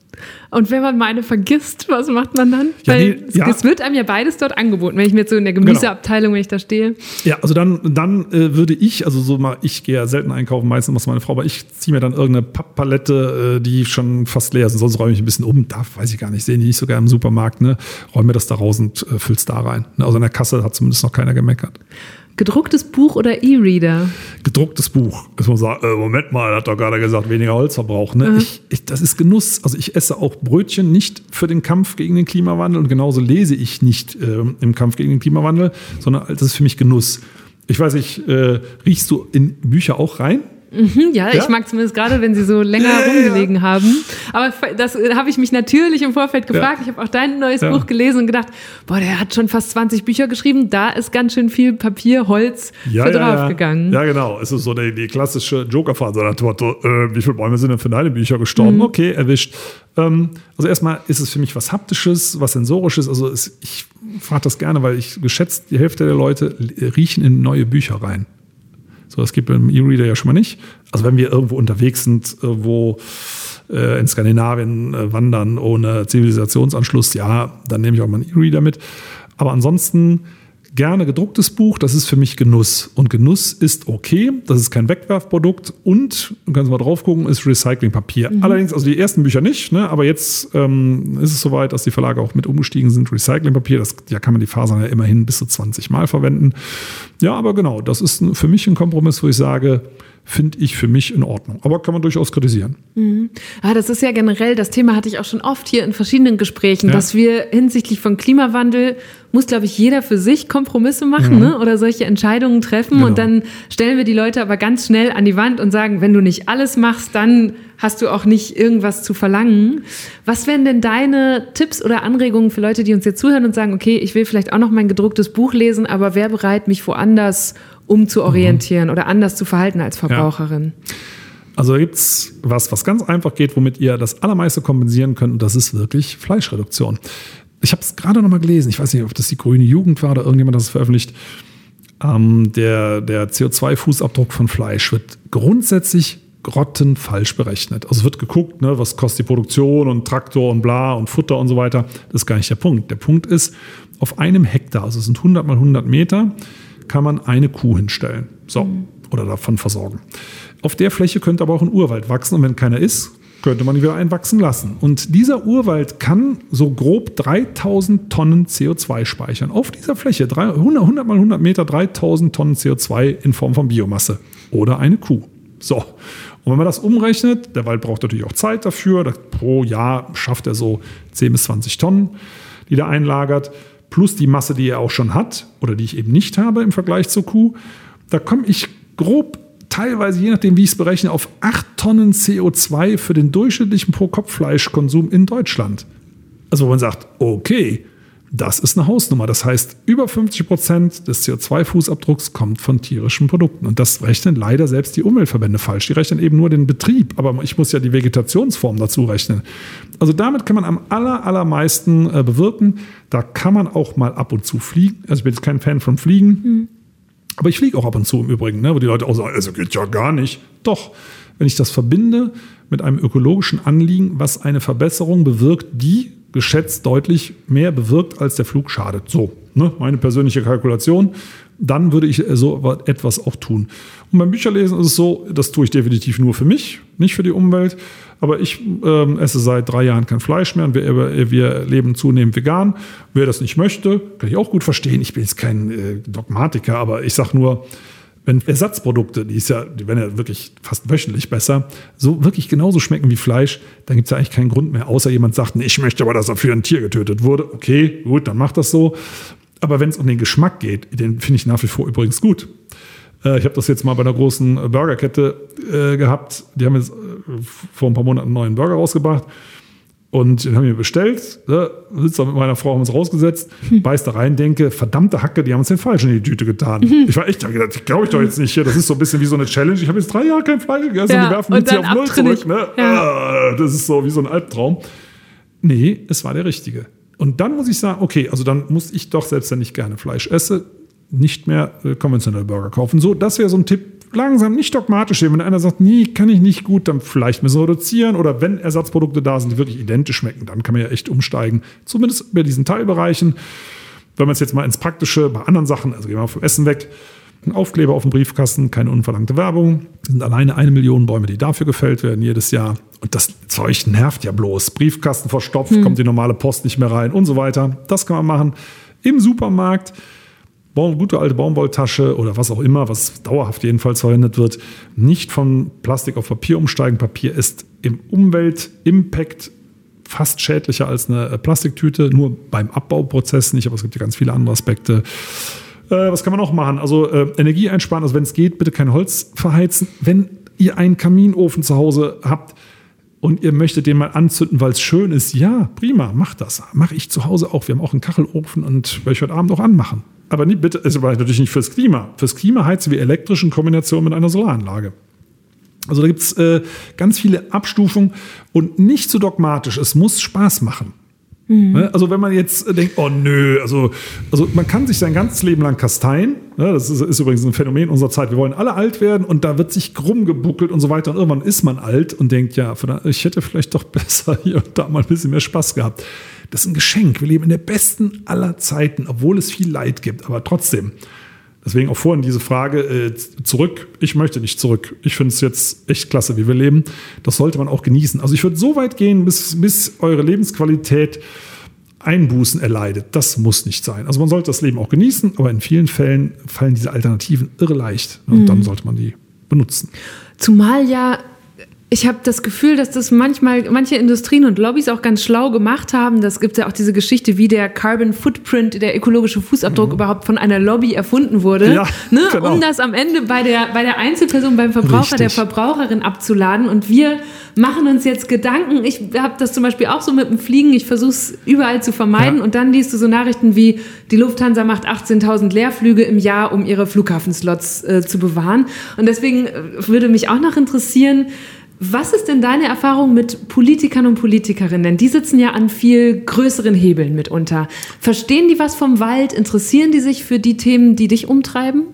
Und wenn man meine vergisst, was macht man dann? Ja, Weil die, ja. es wird einem ja beides dort angeboten, wenn ich mir jetzt so in der. Gemüseabteilung, genau. wenn ich da stehe. Ja, also dann, dann äh, würde ich, also so mal, ich gehe ja selten einkaufen, meistens muss meine Frau, aber ich ziehe mir dann irgendeine Papppalette, äh, die schon fast leer ist. Sonst räume ich ein bisschen um. Da weiß ich gar nicht, sehen die nicht sogar im Supermarkt, ne? Räume mir das da raus und äh, füll's da rein. Ne? Also in der Kasse hat zumindest noch keiner gemeckert. Gedrucktes Buch oder E-Reader? Gedrucktes Buch. Muss man sagen, äh, Moment mal, hat doch gerade gesagt, weniger Holzverbrauch. Ne? Mhm. Ich, ich, das ist Genuss. Also ich esse auch Brötchen nicht für den Kampf gegen den Klimawandel und genauso lese ich nicht äh, im Kampf gegen den Klimawandel, sondern das ist für mich Genuss. Ich weiß nicht, äh, riechst du in Bücher auch rein? Mhm, ja, ja, ich mag zumindest gerade, wenn sie so länger ja, rumgelegen ja. haben. Aber das äh, habe ich mich natürlich im Vorfeld gefragt. Ich habe auch dein neues Buch gelesen und gedacht, boah, der hat schon fast 20 Bücher geschrieben. Da ist ganz schön viel Papier, Holz für draufgegangen. Ja, genau. Es ist so die, die klassische Joker-Phase äh, wie viele Bäume sind denn für deine Bücher gestorben? Mhm. Okay, erwischt. Ähm, also erstmal ist es für mich was Haptisches, was Sensorisches. Also es, ich frage das gerne, weil ich geschätzt, die Hälfte der Leute riechen in neue Bücher rein. So, das gibt beim E-Reader ja schon mal nicht. Also wenn wir irgendwo unterwegs sind, äh, wo äh, in Skandinavien äh, wandern ohne Zivilisationsanschluss, ja, dann nehme ich auch mal einen E-Reader mit. Aber ansonsten gerne gedrucktes Buch, das ist für mich Genuss. Und Genuss ist okay, das ist kein Wegwerfprodukt und, du kannst mal drauf gucken, ist Recyclingpapier. Mhm. Allerdings, also die ersten Bücher nicht, ne? aber jetzt ähm, ist es soweit, dass die Verlage auch mit umgestiegen sind. Recyclingpapier, das ja, kann man die Fasern ja immerhin bis zu 20 Mal verwenden. Ja, aber genau, das ist für mich ein Kompromiss, wo ich sage, finde ich für mich in Ordnung. Aber kann man durchaus kritisieren. Mhm. Ah, das ist ja generell, das Thema hatte ich auch schon oft hier in verschiedenen Gesprächen, ja. dass wir hinsichtlich von Klimawandel muss, glaube ich, jeder für sich Kompromisse machen mhm. ne? oder solche Entscheidungen treffen. Genau. Und dann stellen wir die Leute aber ganz schnell an die Wand und sagen, wenn du nicht alles machst, dann hast du auch nicht irgendwas zu verlangen. Was wären denn deine Tipps oder Anregungen für Leute, die uns jetzt zuhören und sagen, okay, ich will vielleicht auch noch mein gedrucktes Buch lesen, aber wer bereit, mich woanders umzuorientieren mhm. oder anders zu verhalten als Verbraucherin? Ja. Also da gibt es was, was ganz einfach geht, womit ihr das allermeiste kompensieren könnt, und das ist wirklich Fleischreduktion. Ich habe es gerade noch mal gelesen, ich weiß nicht, ob das die grüne Jugend war oder irgendjemand das veröffentlicht. Ähm, der der CO2-Fußabdruck von Fleisch wird grundsätzlich grottenfalsch berechnet. Also wird geguckt, ne, was kostet die Produktion und Traktor und bla und Futter und so weiter. Das ist gar nicht der Punkt. Der Punkt ist, auf einem Hektar, also es sind 100 mal 100 Meter, kann man eine Kuh hinstellen. So. Mhm. Oder davon versorgen. Auf der Fläche könnte aber auch ein Urwald wachsen und wenn keiner ist, könnte man wieder einwachsen lassen. Und dieser Urwald kann so grob 3000 Tonnen CO2 speichern. Auf dieser Fläche, 100, 100 mal 100 Meter, 3000 Tonnen CO2 in Form von Biomasse. Oder eine Kuh. So. Und wenn man das umrechnet, der Wald braucht natürlich auch Zeit dafür. Pro Jahr schafft er so 10 bis 20 Tonnen, die er einlagert plus die Masse, die er auch schon hat oder die ich eben nicht habe im Vergleich zur Kuh, da komme ich grob teilweise, je nachdem, wie ich es berechne, auf 8 Tonnen CO2 für den durchschnittlichen Pro-Kopf-Fleischkonsum in Deutschland. Also wo man sagt, okay, das ist eine Hausnummer. Das heißt, über 50 Prozent des CO2-Fußabdrucks kommt von tierischen Produkten. Und das rechnen leider selbst die Umweltverbände falsch. Die rechnen eben nur den Betrieb, aber ich muss ja die Vegetationsform dazu rechnen. Also damit kann man am aller, allermeisten äh, bewirken. Da kann man auch mal ab und zu fliegen. Also ich bin jetzt kein Fan von Fliegen. Mhm. Aber ich fliege auch ab und zu im Übrigen, ne, wo die Leute auch sagen, also geht ja gar nicht. Doch, wenn ich das verbinde mit einem ökologischen Anliegen, was eine Verbesserung bewirkt, die geschätzt deutlich mehr bewirkt, als der Flug schadet. So, ne, meine persönliche Kalkulation. Dann würde ich so etwas auch tun. Und beim Bücherlesen ist es so, das tue ich definitiv nur für mich, nicht für die Umwelt. Aber ich ähm, esse seit drei Jahren kein Fleisch mehr und wir, wir, leben zunehmend vegan. Wer das nicht möchte, kann ich auch gut verstehen. Ich bin jetzt kein äh, Dogmatiker, aber ich sage nur, wenn Ersatzprodukte, die ist ja, die werden ja wirklich fast wöchentlich besser, so wirklich genauso schmecken wie Fleisch, dann gibt es ja eigentlich keinen Grund mehr, außer jemand sagt, ich möchte aber, dass dafür ein Tier getötet wurde. Okay, gut, dann macht das so. Aber wenn es um den Geschmack geht, den finde ich nach wie vor übrigens gut. Äh, ich habe das jetzt mal bei einer großen Burgerkette äh, gehabt. Die haben jetzt äh, vor ein paar Monaten einen neuen Burger rausgebracht. Und den haben wir bestellt, ne, sitzt da mit meiner Frau, haben uns rausgesetzt, hm. beiß da rein, denke, verdammte Hacke, die haben uns den Falsch in die Tüte getan. Hm. Ich war echt, ich gedacht, glaube ich doch jetzt nicht hier. Das ist so ein bisschen wie so eine Challenge. Ich habe jetzt drei Jahre kein Fleisch gegessen ja, und die werfen uns hier auf Null zurück. Ne? Ja. Ah, das ist so wie so ein Albtraum. Nee, es war der richtige. Und dann muss ich sagen, okay, also dann muss ich doch, selbst wenn ich gerne Fleisch esse, nicht mehr äh, konventionelle Burger kaufen. So, das wäre so ein Tipp, langsam, nicht dogmatisch sehen. Wenn einer sagt, nee, kann ich nicht gut, dann vielleicht müssen wir reduzieren. Oder wenn Ersatzprodukte da sind, die wirklich identisch schmecken, dann kann man ja echt umsteigen. Zumindest bei diesen Teilbereichen. Wenn man es jetzt mal ins Praktische, bei anderen Sachen, also gehen wir mal vom Essen weg, ein Aufkleber auf dem Briefkasten, keine unverlangte Werbung. Es sind alleine eine Million Bäume, die dafür gefällt werden jedes Jahr. Und das Zeug nervt ja bloß. Briefkasten verstopft, hm. kommt die normale Post nicht mehr rein und so weiter. Das kann man machen. Im Supermarkt gute alte Baumwolltasche oder was auch immer, was dauerhaft jedenfalls verwendet wird, nicht von Plastik auf Papier umsteigen. Papier ist im Umweltimpact fast schädlicher als eine äh, Plastiktüte, nur beim Abbauprozess nicht, aber es gibt ja ganz viele andere Aspekte. Äh, was kann man noch machen? Also äh, Energie einsparen, also wenn es geht, bitte kein Holz verheizen. Wenn ihr einen Kaminofen zu Hause habt und ihr möchtet den mal anzünden, weil es schön ist, ja, prima, macht das. Mache ich zu Hause auch. Wir haben auch einen Kachelofen und werde ich heute Abend auch anmachen. Aber nie, bitte, ist aber natürlich nicht fürs Klima. Fürs Klima heizen wir elektrisch in Kombination mit einer Solaranlage. Also da gibt es äh, ganz viele Abstufungen und nicht so dogmatisch. Es muss Spaß machen. Mhm. Ne? Also wenn man jetzt denkt, oh nö, also, also man kann sich sein ganzes Leben lang kasteien. Ne? Das ist, ist, übrigens ein Phänomen unserer Zeit. Wir wollen alle alt werden und da wird sich krumm gebuckelt und so weiter. Und irgendwann ist man alt und denkt, ja, ich hätte vielleicht doch besser hier und da mal ein bisschen mehr Spaß gehabt. Das ist ein Geschenk. Wir leben in der besten aller Zeiten, obwohl es viel Leid gibt. Aber trotzdem, Deswegen auch vorhin diese Frage äh, zurück. Ich möchte nicht zurück. Ich finde es jetzt echt klasse, wie wir leben. Das sollte man auch genießen. Also ich würde so weit gehen, bis, bis eure Lebensqualität Einbußen erleidet. Das muss nicht sein. Also man sollte das Leben auch genießen, aber in vielen Fällen fallen diese Alternativen irre leicht. Und mhm. dann sollte man die benutzen. Zumal ja ich habe das Gefühl, dass das manchmal manche Industrien und Lobbys auch ganz schlau gemacht haben. Das gibt ja auch diese Geschichte, wie der Carbon Footprint, der ökologische Fußabdruck mhm. überhaupt von einer Lobby erfunden wurde, ja, ne? genau. um das am Ende bei der, bei der Einzelperson, beim Verbraucher, Richtig. der Verbraucherin abzuladen. Und wir machen uns jetzt Gedanken. Ich habe das zum Beispiel auch so mit dem Fliegen. Ich versuche es überall zu vermeiden. Ja. Und dann liest du so Nachrichten wie, die Lufthansa macht 18.000 Leerflüge im Jahr, um ihre Flughafenslots äh, zu bewahren. Und deswegen äh, würde mich auch noch interessieren, was ist denn deine Erfahrung mit Politikern und Politikerinnen? Die sitzen ja an viel größeren Hebeln mitunter. Verstehen die was vom Wald? Interessieren die sich für die Themen, die dich umtreiben?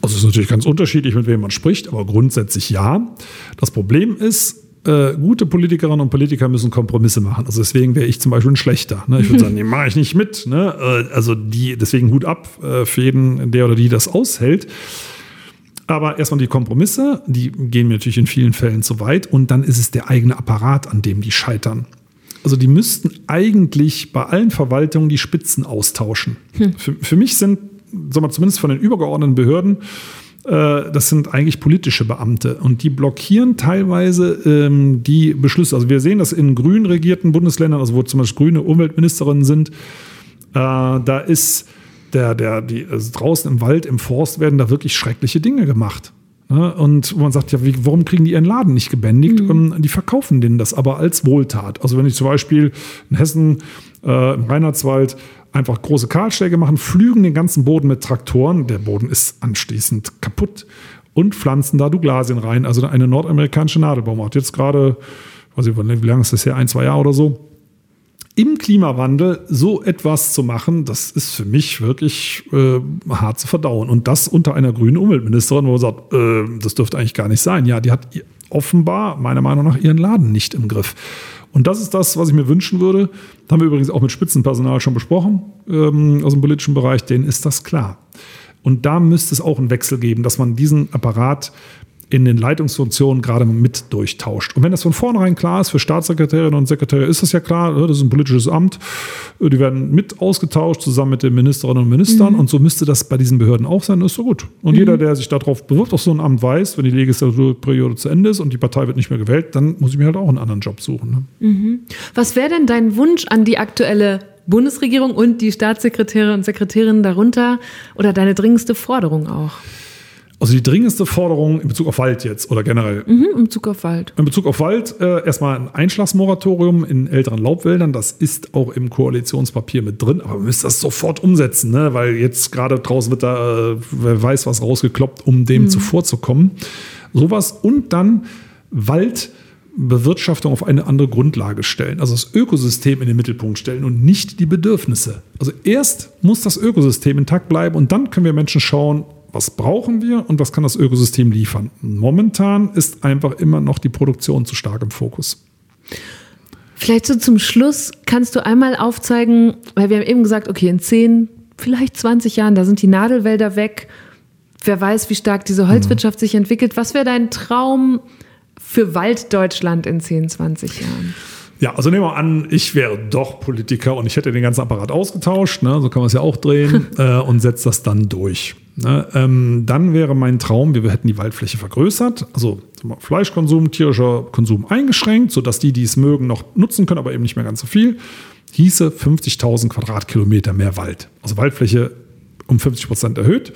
Also es ist natürlich ganz unterschiedlich, mit wem man spricht, aber grundsätzlich ja. Das Problem ist, äh, gute Politikerinnen und Politiker müssen Kompromisse machen. Also deswegen wäre ich zum Beispiel ein schlechter. Ne? Ich würde sagen, nee, mache ich nicht mit. Ne? Äh, also die, deswegen Hut ab äh, für jeden, der oder die das aushält. Aber erstmal die Kompromisse, die gehen mir natürlich in vielen Fällen zu weit. Und dann ist es der eigene Apparat, an dem die scheitern. Also die müssten eigentlich bei allen Verwaltungen die Spitzen austauschen. Hm. Für, für, mich sind, sagen wir, zumindest von den übergeordneten Behörden, äh, das sind eigentlich politische Beamte und die blockieren teilweise ähm, die Beschlüsse. Also wir sehen das in grün regierten Bundesländern, also wo zum Beispiel grüne Umweltministerinnen sind, äh, da ist der, der, die, also draußen im Wald, im Forst werden da wirklich schreckliche Dinge gemacht. Ne? Und man sagt ja, wie, warum kriegen die ihren Laden nicht gebändigt? Mhm. Die verkaufen denen das aber als Wohltat. Also wenn ich zum Beispiel in Hessen, äh, im Reinhardswald, einfach große Kahlschläge machen, flügen den ganzen Boden mit Traktoren, der Boden ist anschließend kaputt und pflanzen da Douglasien rein, also eine nordamerikanische Nadelbaumart. Jetzt gerade, weiß ich, wie lange ist das her, ein, zwei Jahre oder so, im Klimawandel so etwas zu machen, das ist für mich wirklich äh, hart zu verdauen. Und das unter einer grünen Umweltministerin, wo man sagt, äh, das dürfte eigentlich gar nicht sein. Ja, die hat offenbar, meiner Meinung nach, ihren Laden nicht im Griff. Und das ist das, was ich mir wünschen würde. Das haben wir übrigens auch mit Spitzenpersonal schon besprochen ähm, aus dem politischen Bereich. Denen ist das klar. Und da müsste es auch einen Wechsel geben, dass man diesen Apparat in den Leitungsfunktionen gerade mit durchtauscht. Und wenn das von vornherein klar ist, für Staatssekretärinnen und Sekretäre ist das ja klar, ne, das ist ein politisches Amt, die werden mit ausgetauscht zusammen mit den Ministerinnen und Ministern mhm. und so müsste das bei diesen Behörden auch sein, das ist so gut. Und mhm. jeder, der sich darauf bewirbt, auf so ein Amt weiß, wenn die Legislaturperiode zu Ende ist und die Partei wird nicht mehr gewählt, dann muss ich mir halt auch einen anderen Job suchen. Ne? Mhm. Was wäre denn dein Wunsch an die aktuelle Bundesregierung und die Staatssekretäre und Sekretärinnen darunter oder deine dringendste Forderung auch? Also die dringendste Forderung in Bezug auf Wald jetzt oder generell? Mhm, in Bezug auf Wald. In Bezug auf Wald äh, erstmal ein Einschlagsmoratorium in älteren Laubwäldern. Das ist auch im Koalitionspapier mit drin, aber wir müssen das sofort umsetzen, ne? weil jetzt gerade draußen wird da, äh, wer weiß was rausgekloppt, um dem mhm. zuvorzukommen. Sowas und dann Waldbewirtschaftung auf eine andere Grundlage stellen. Also das Ökosystem in den Mittelpunkt stellen und nicht die Bedürfnisse. Also erst muss das Ökosystem intakt bleiben und dann können wir Menschen schauen, was brauchen wir und was kann das Ökosystem liefern. Momentan ist einfach immer noch die Produktion zu stark im Fokus. Vielleicht so zum Schluss kannst du einmal aufzeigen, weil wir haben eben gesagt, okay, in 10, vielleicht 20 Jahren, da sind die Nadelwälder weg. Wer weiß, wie stark diese Holzwirtschaft mhm. sich entwickelt. Was wäre dein Traum für Walddeutschland in 10, 20 Jahren? Ja, also nehmen wir an, ich wäre doch Politiker und ich hätte den ganzen Apparat ausgetauscht, ne, so kann man es ja auch drehen, äh, und setze das dann durch. Ne, ähm, dann wäre mein Traum, wir hätten die Waldfläche vergrößert, also Fleischkonsum, tierischer Konsum eingeschränkt, sodass die, die es mögen, noch nutzen können, aber eben nicht mehr ganz so viel. Hieße 50.000 Quadratkilometer mehr Wald. Also Waldfläche um 50 Prozent erhöht.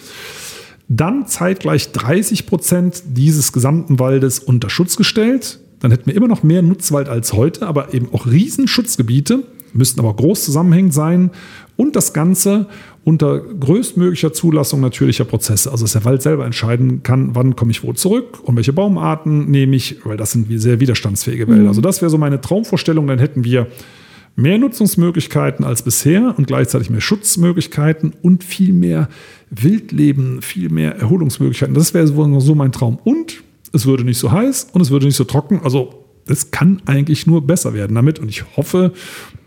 dann zeitgleich 30 Prozent dieses gesamten Waldes unter Schutz gestellt. Dann hätten wir immer noch mehr Nutzwald als heute, aber eben auch Riesenschutzgebiete, müssten aber groß zusammenhängend sein und das Ganze unter größtmöglicher Zulassung natürlicher Prozesse. Also dass der Wald selber entscheiden kann, wann komme ich wo zurück und welche Baumarten nehme ich, weil das sind sehr widerstandsfähige Wälder. Mhm. Also das wäre so meine Traumvorstellung. Dann hätten wir mehr Nutzungsmöglichkeiten als bisher und gleichzeitig mehr Schutzmöglichkeiten und viel mehr Wildleben, viel mehr Erholungsmöglichkeiten. Das wäre so mein Traum. Und es würde nicht so heiß und es würde nicht so trocken. Also es kann eigentlich nur besser werden damit und ich hoffe,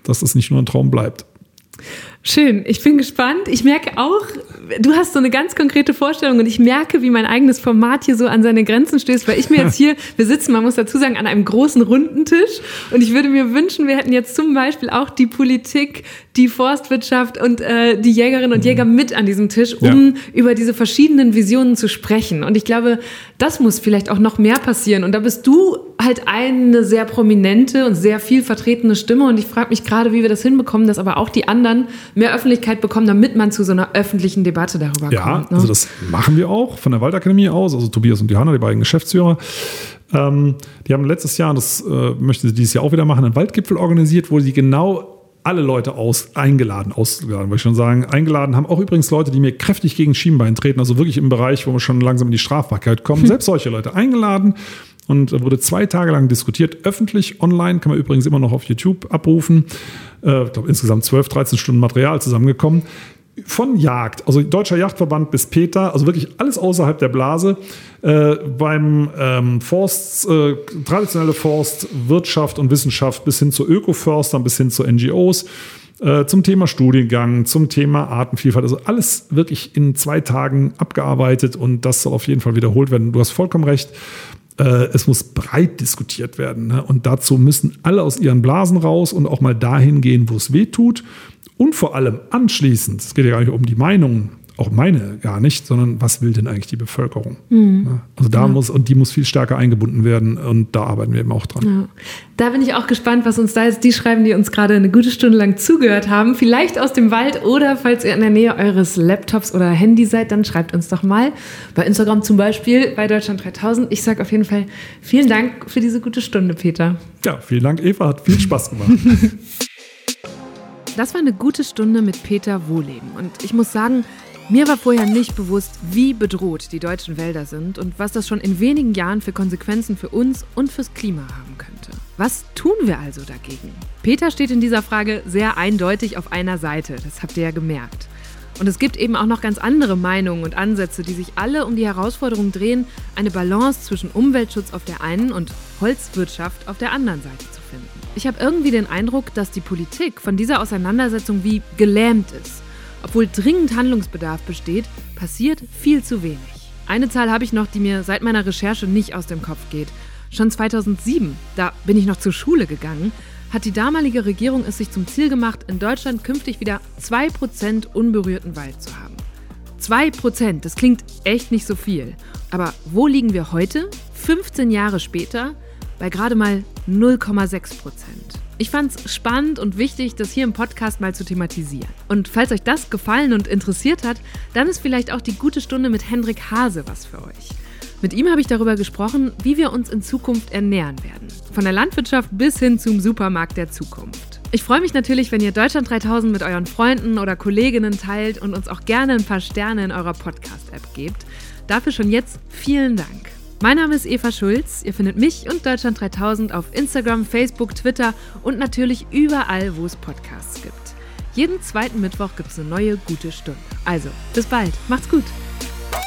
dass das nicht nur ein Traum bleibt. Schön, ich bin gespannt. Ich merke auch, du hast so eine ganz konkrete Vorstellung und ich merke, wie mein eigenes Format hier so an seine Grenzen stößt, weil ich mir jetzt hier, wir sitzen, man muss dazu sagen, an einem großen runden Tisch und ich würde mir wünschen, wir hätten jetzt zum Beispiel auch die Politik, die Forstwirtschaft und äh, die Jägerinnen und Jäger mit an diesem Tisch, um ja. über diese verschiedenen Visionen zu sprechen. Und ich glaube, das muss vielleicht auch noch mehr passieren. Und da bist du halt eine sehr prominente und sehr viel vertretene Stimme. Und ich frage mich gerade, wie wir das hinbekommen, dass aber auch die anderen mehr Öffentlichkeit bekommen, damit man zu so einer öffentlichen Debatte darüber ja, kommt. Ja, ne? also das machen wir auch von der Waldakademie aus, also Tobias und Johanna, die beiden Geschäftsführer. Ähm, die haben letztes Jahr, das äh, möchten sie dieses Jahr auch wieder machen, einen Waldgipfel organisiert, wo sie genau alle Leute aus, eingeladen, ausgeladen, würde ich schon sagen, eingeladen haben. Auch übrigens Leute, die mir kräftig gegen Schienbein treten, also wirklich im Bereich, wo wir schon langsam in die Strafbarkeit kommen. Hm. Selbst solche Leute eingeladen und wurde zwei Tage lang diskutiert, öffentlich, online, kann man übrigens immer noch auf YouTube abrufen. Äh, ich glaube, insgesamt 12, 13 Stunden Material zusammengekommen. Von Jagd, also Deutscher Jagdverband bis Peter, also wirklich alles außerhalb der Blase. Äh, beim ähm, Forst, äh, traditionelle Forstwirtschaft und Wissenschaft bis hin zu Ökoförstern, bis hin zu NGOs äh, zum Thema Studiengang, zum Thema Artenvielfalt. Also alles wirklich in zwei Tagen abgearbeitet und das soll auf jeden Fall wiederholt werden. Du hast vollkommen recht. Äh, es muss breit diskutiert werden. Ne? Und dazu müssen alle aus ihren Blasen raus und auch mal dahin gehen, wo es weh tut. Und vor allem anschließend, es geht ja gar nicht um die Meinungen auch meine gar nicht, sondern was will denn eigentlich die Bevölkerung? Mhm. Also da ja. muss, und die muss viel stärker eingebunden werden und da arbeiten wir eben auch dran. Ja. Da bin ich auch gespannt, was uns da jetzt die schreiben, die uns gerade eine gute Stunde lang zugehört haben. Vielleicht aus dem Wald oder falls ihr in der Nähe eures Laptops oder Handy seid, dann schreibt uns doch mal. Bei Instagram zum Beispiel, bei Deutschland 3000. Ich sage auf jeden Fall vielen Dank für diese gute Stunde, Peter. Ja, vielen Dank, Eva. Hat viel Spaß gemacht. Das war eine gute Stunde mit Peter Wohleben. Und ich muss sagen, mir war vorher nicht bewusst, wie bedroht die deutschen Wälder sind und was das schon in wenigen Jahren für Konsequenzen für uns und fürs Klima haben könnte. Was tun wir also dagegen? Peter steht in dieser Frage sehr eindeutig auf einer Seite, das habt ihr ja gemerkt. Und es gibt eben auch noch ganz andere Meinungen und Ansätze, die sich alle um die Herausforderung drehen, eine Balance zwischen Umweltschutz auf der einen und Holzwirtschaft auf der anderen Seite zu finden. Ich habe irgendwie den Eindruck, dass die Politik von dieser Auseinandersetzung wie gelähmt ist obwohl dringend Handlungsbedarf besteht, passiert viel zu wenig. Eine Zahl habe ich noch, die mir seit meiner Recherche nicht aus dem Kopf geht. Schon 2007, da bin ich noch zur Schule gegangen, hat die damalige Regierung es sich zum Ziel gemacht, in Deutschland künftig wieder 2% unberührten Wald zu haben. 2%, das klingt echt nicht so viel. Aber wo liegen wir heute, 15 Jahre später, bei gerade mal 0,6%? Ich fand es spannend und wichtig, das hier im Podcast mal zu thematisieren. Und falls euch das gefallen und interessiert hat, dann ist vielleicht auch die gute Stunde mit Hendrik Hase was für euch. Mit ihm habe ich darüber gesprochen, wie wir uns in Zukunft ernähren werden. Von der Landwirtschaft bis hin zum Supermarkt der Zukunft. Ich freue mich natürlich, wenn ihr Deutschland 3000 mit euren Freunden oder Kolleginnen teilt und uns auch gerne ein paar Sterne in eurer Podcast-App gebt. Dafür schon jetzt vielen Dank. Mein Name ist Eva Schulz. Ihr findet mich und Deutschland 3000 auf Instagram, Facebook, Twitter und natürlich überall, wo es Podcasts gibt. Jeden zweiten Mittwoch gibt es eine neue gute Stunde. Also, bis bald. Macht's gut.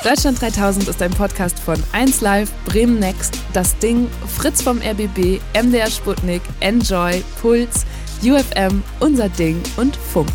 Deutschland 3000 ist ein Podcast von 1Live, Bremen Next, Das Ding, Fritz vom RBB, MDR Sputnik, Enjoy, Puls, UFM, Unser Ding und Funk.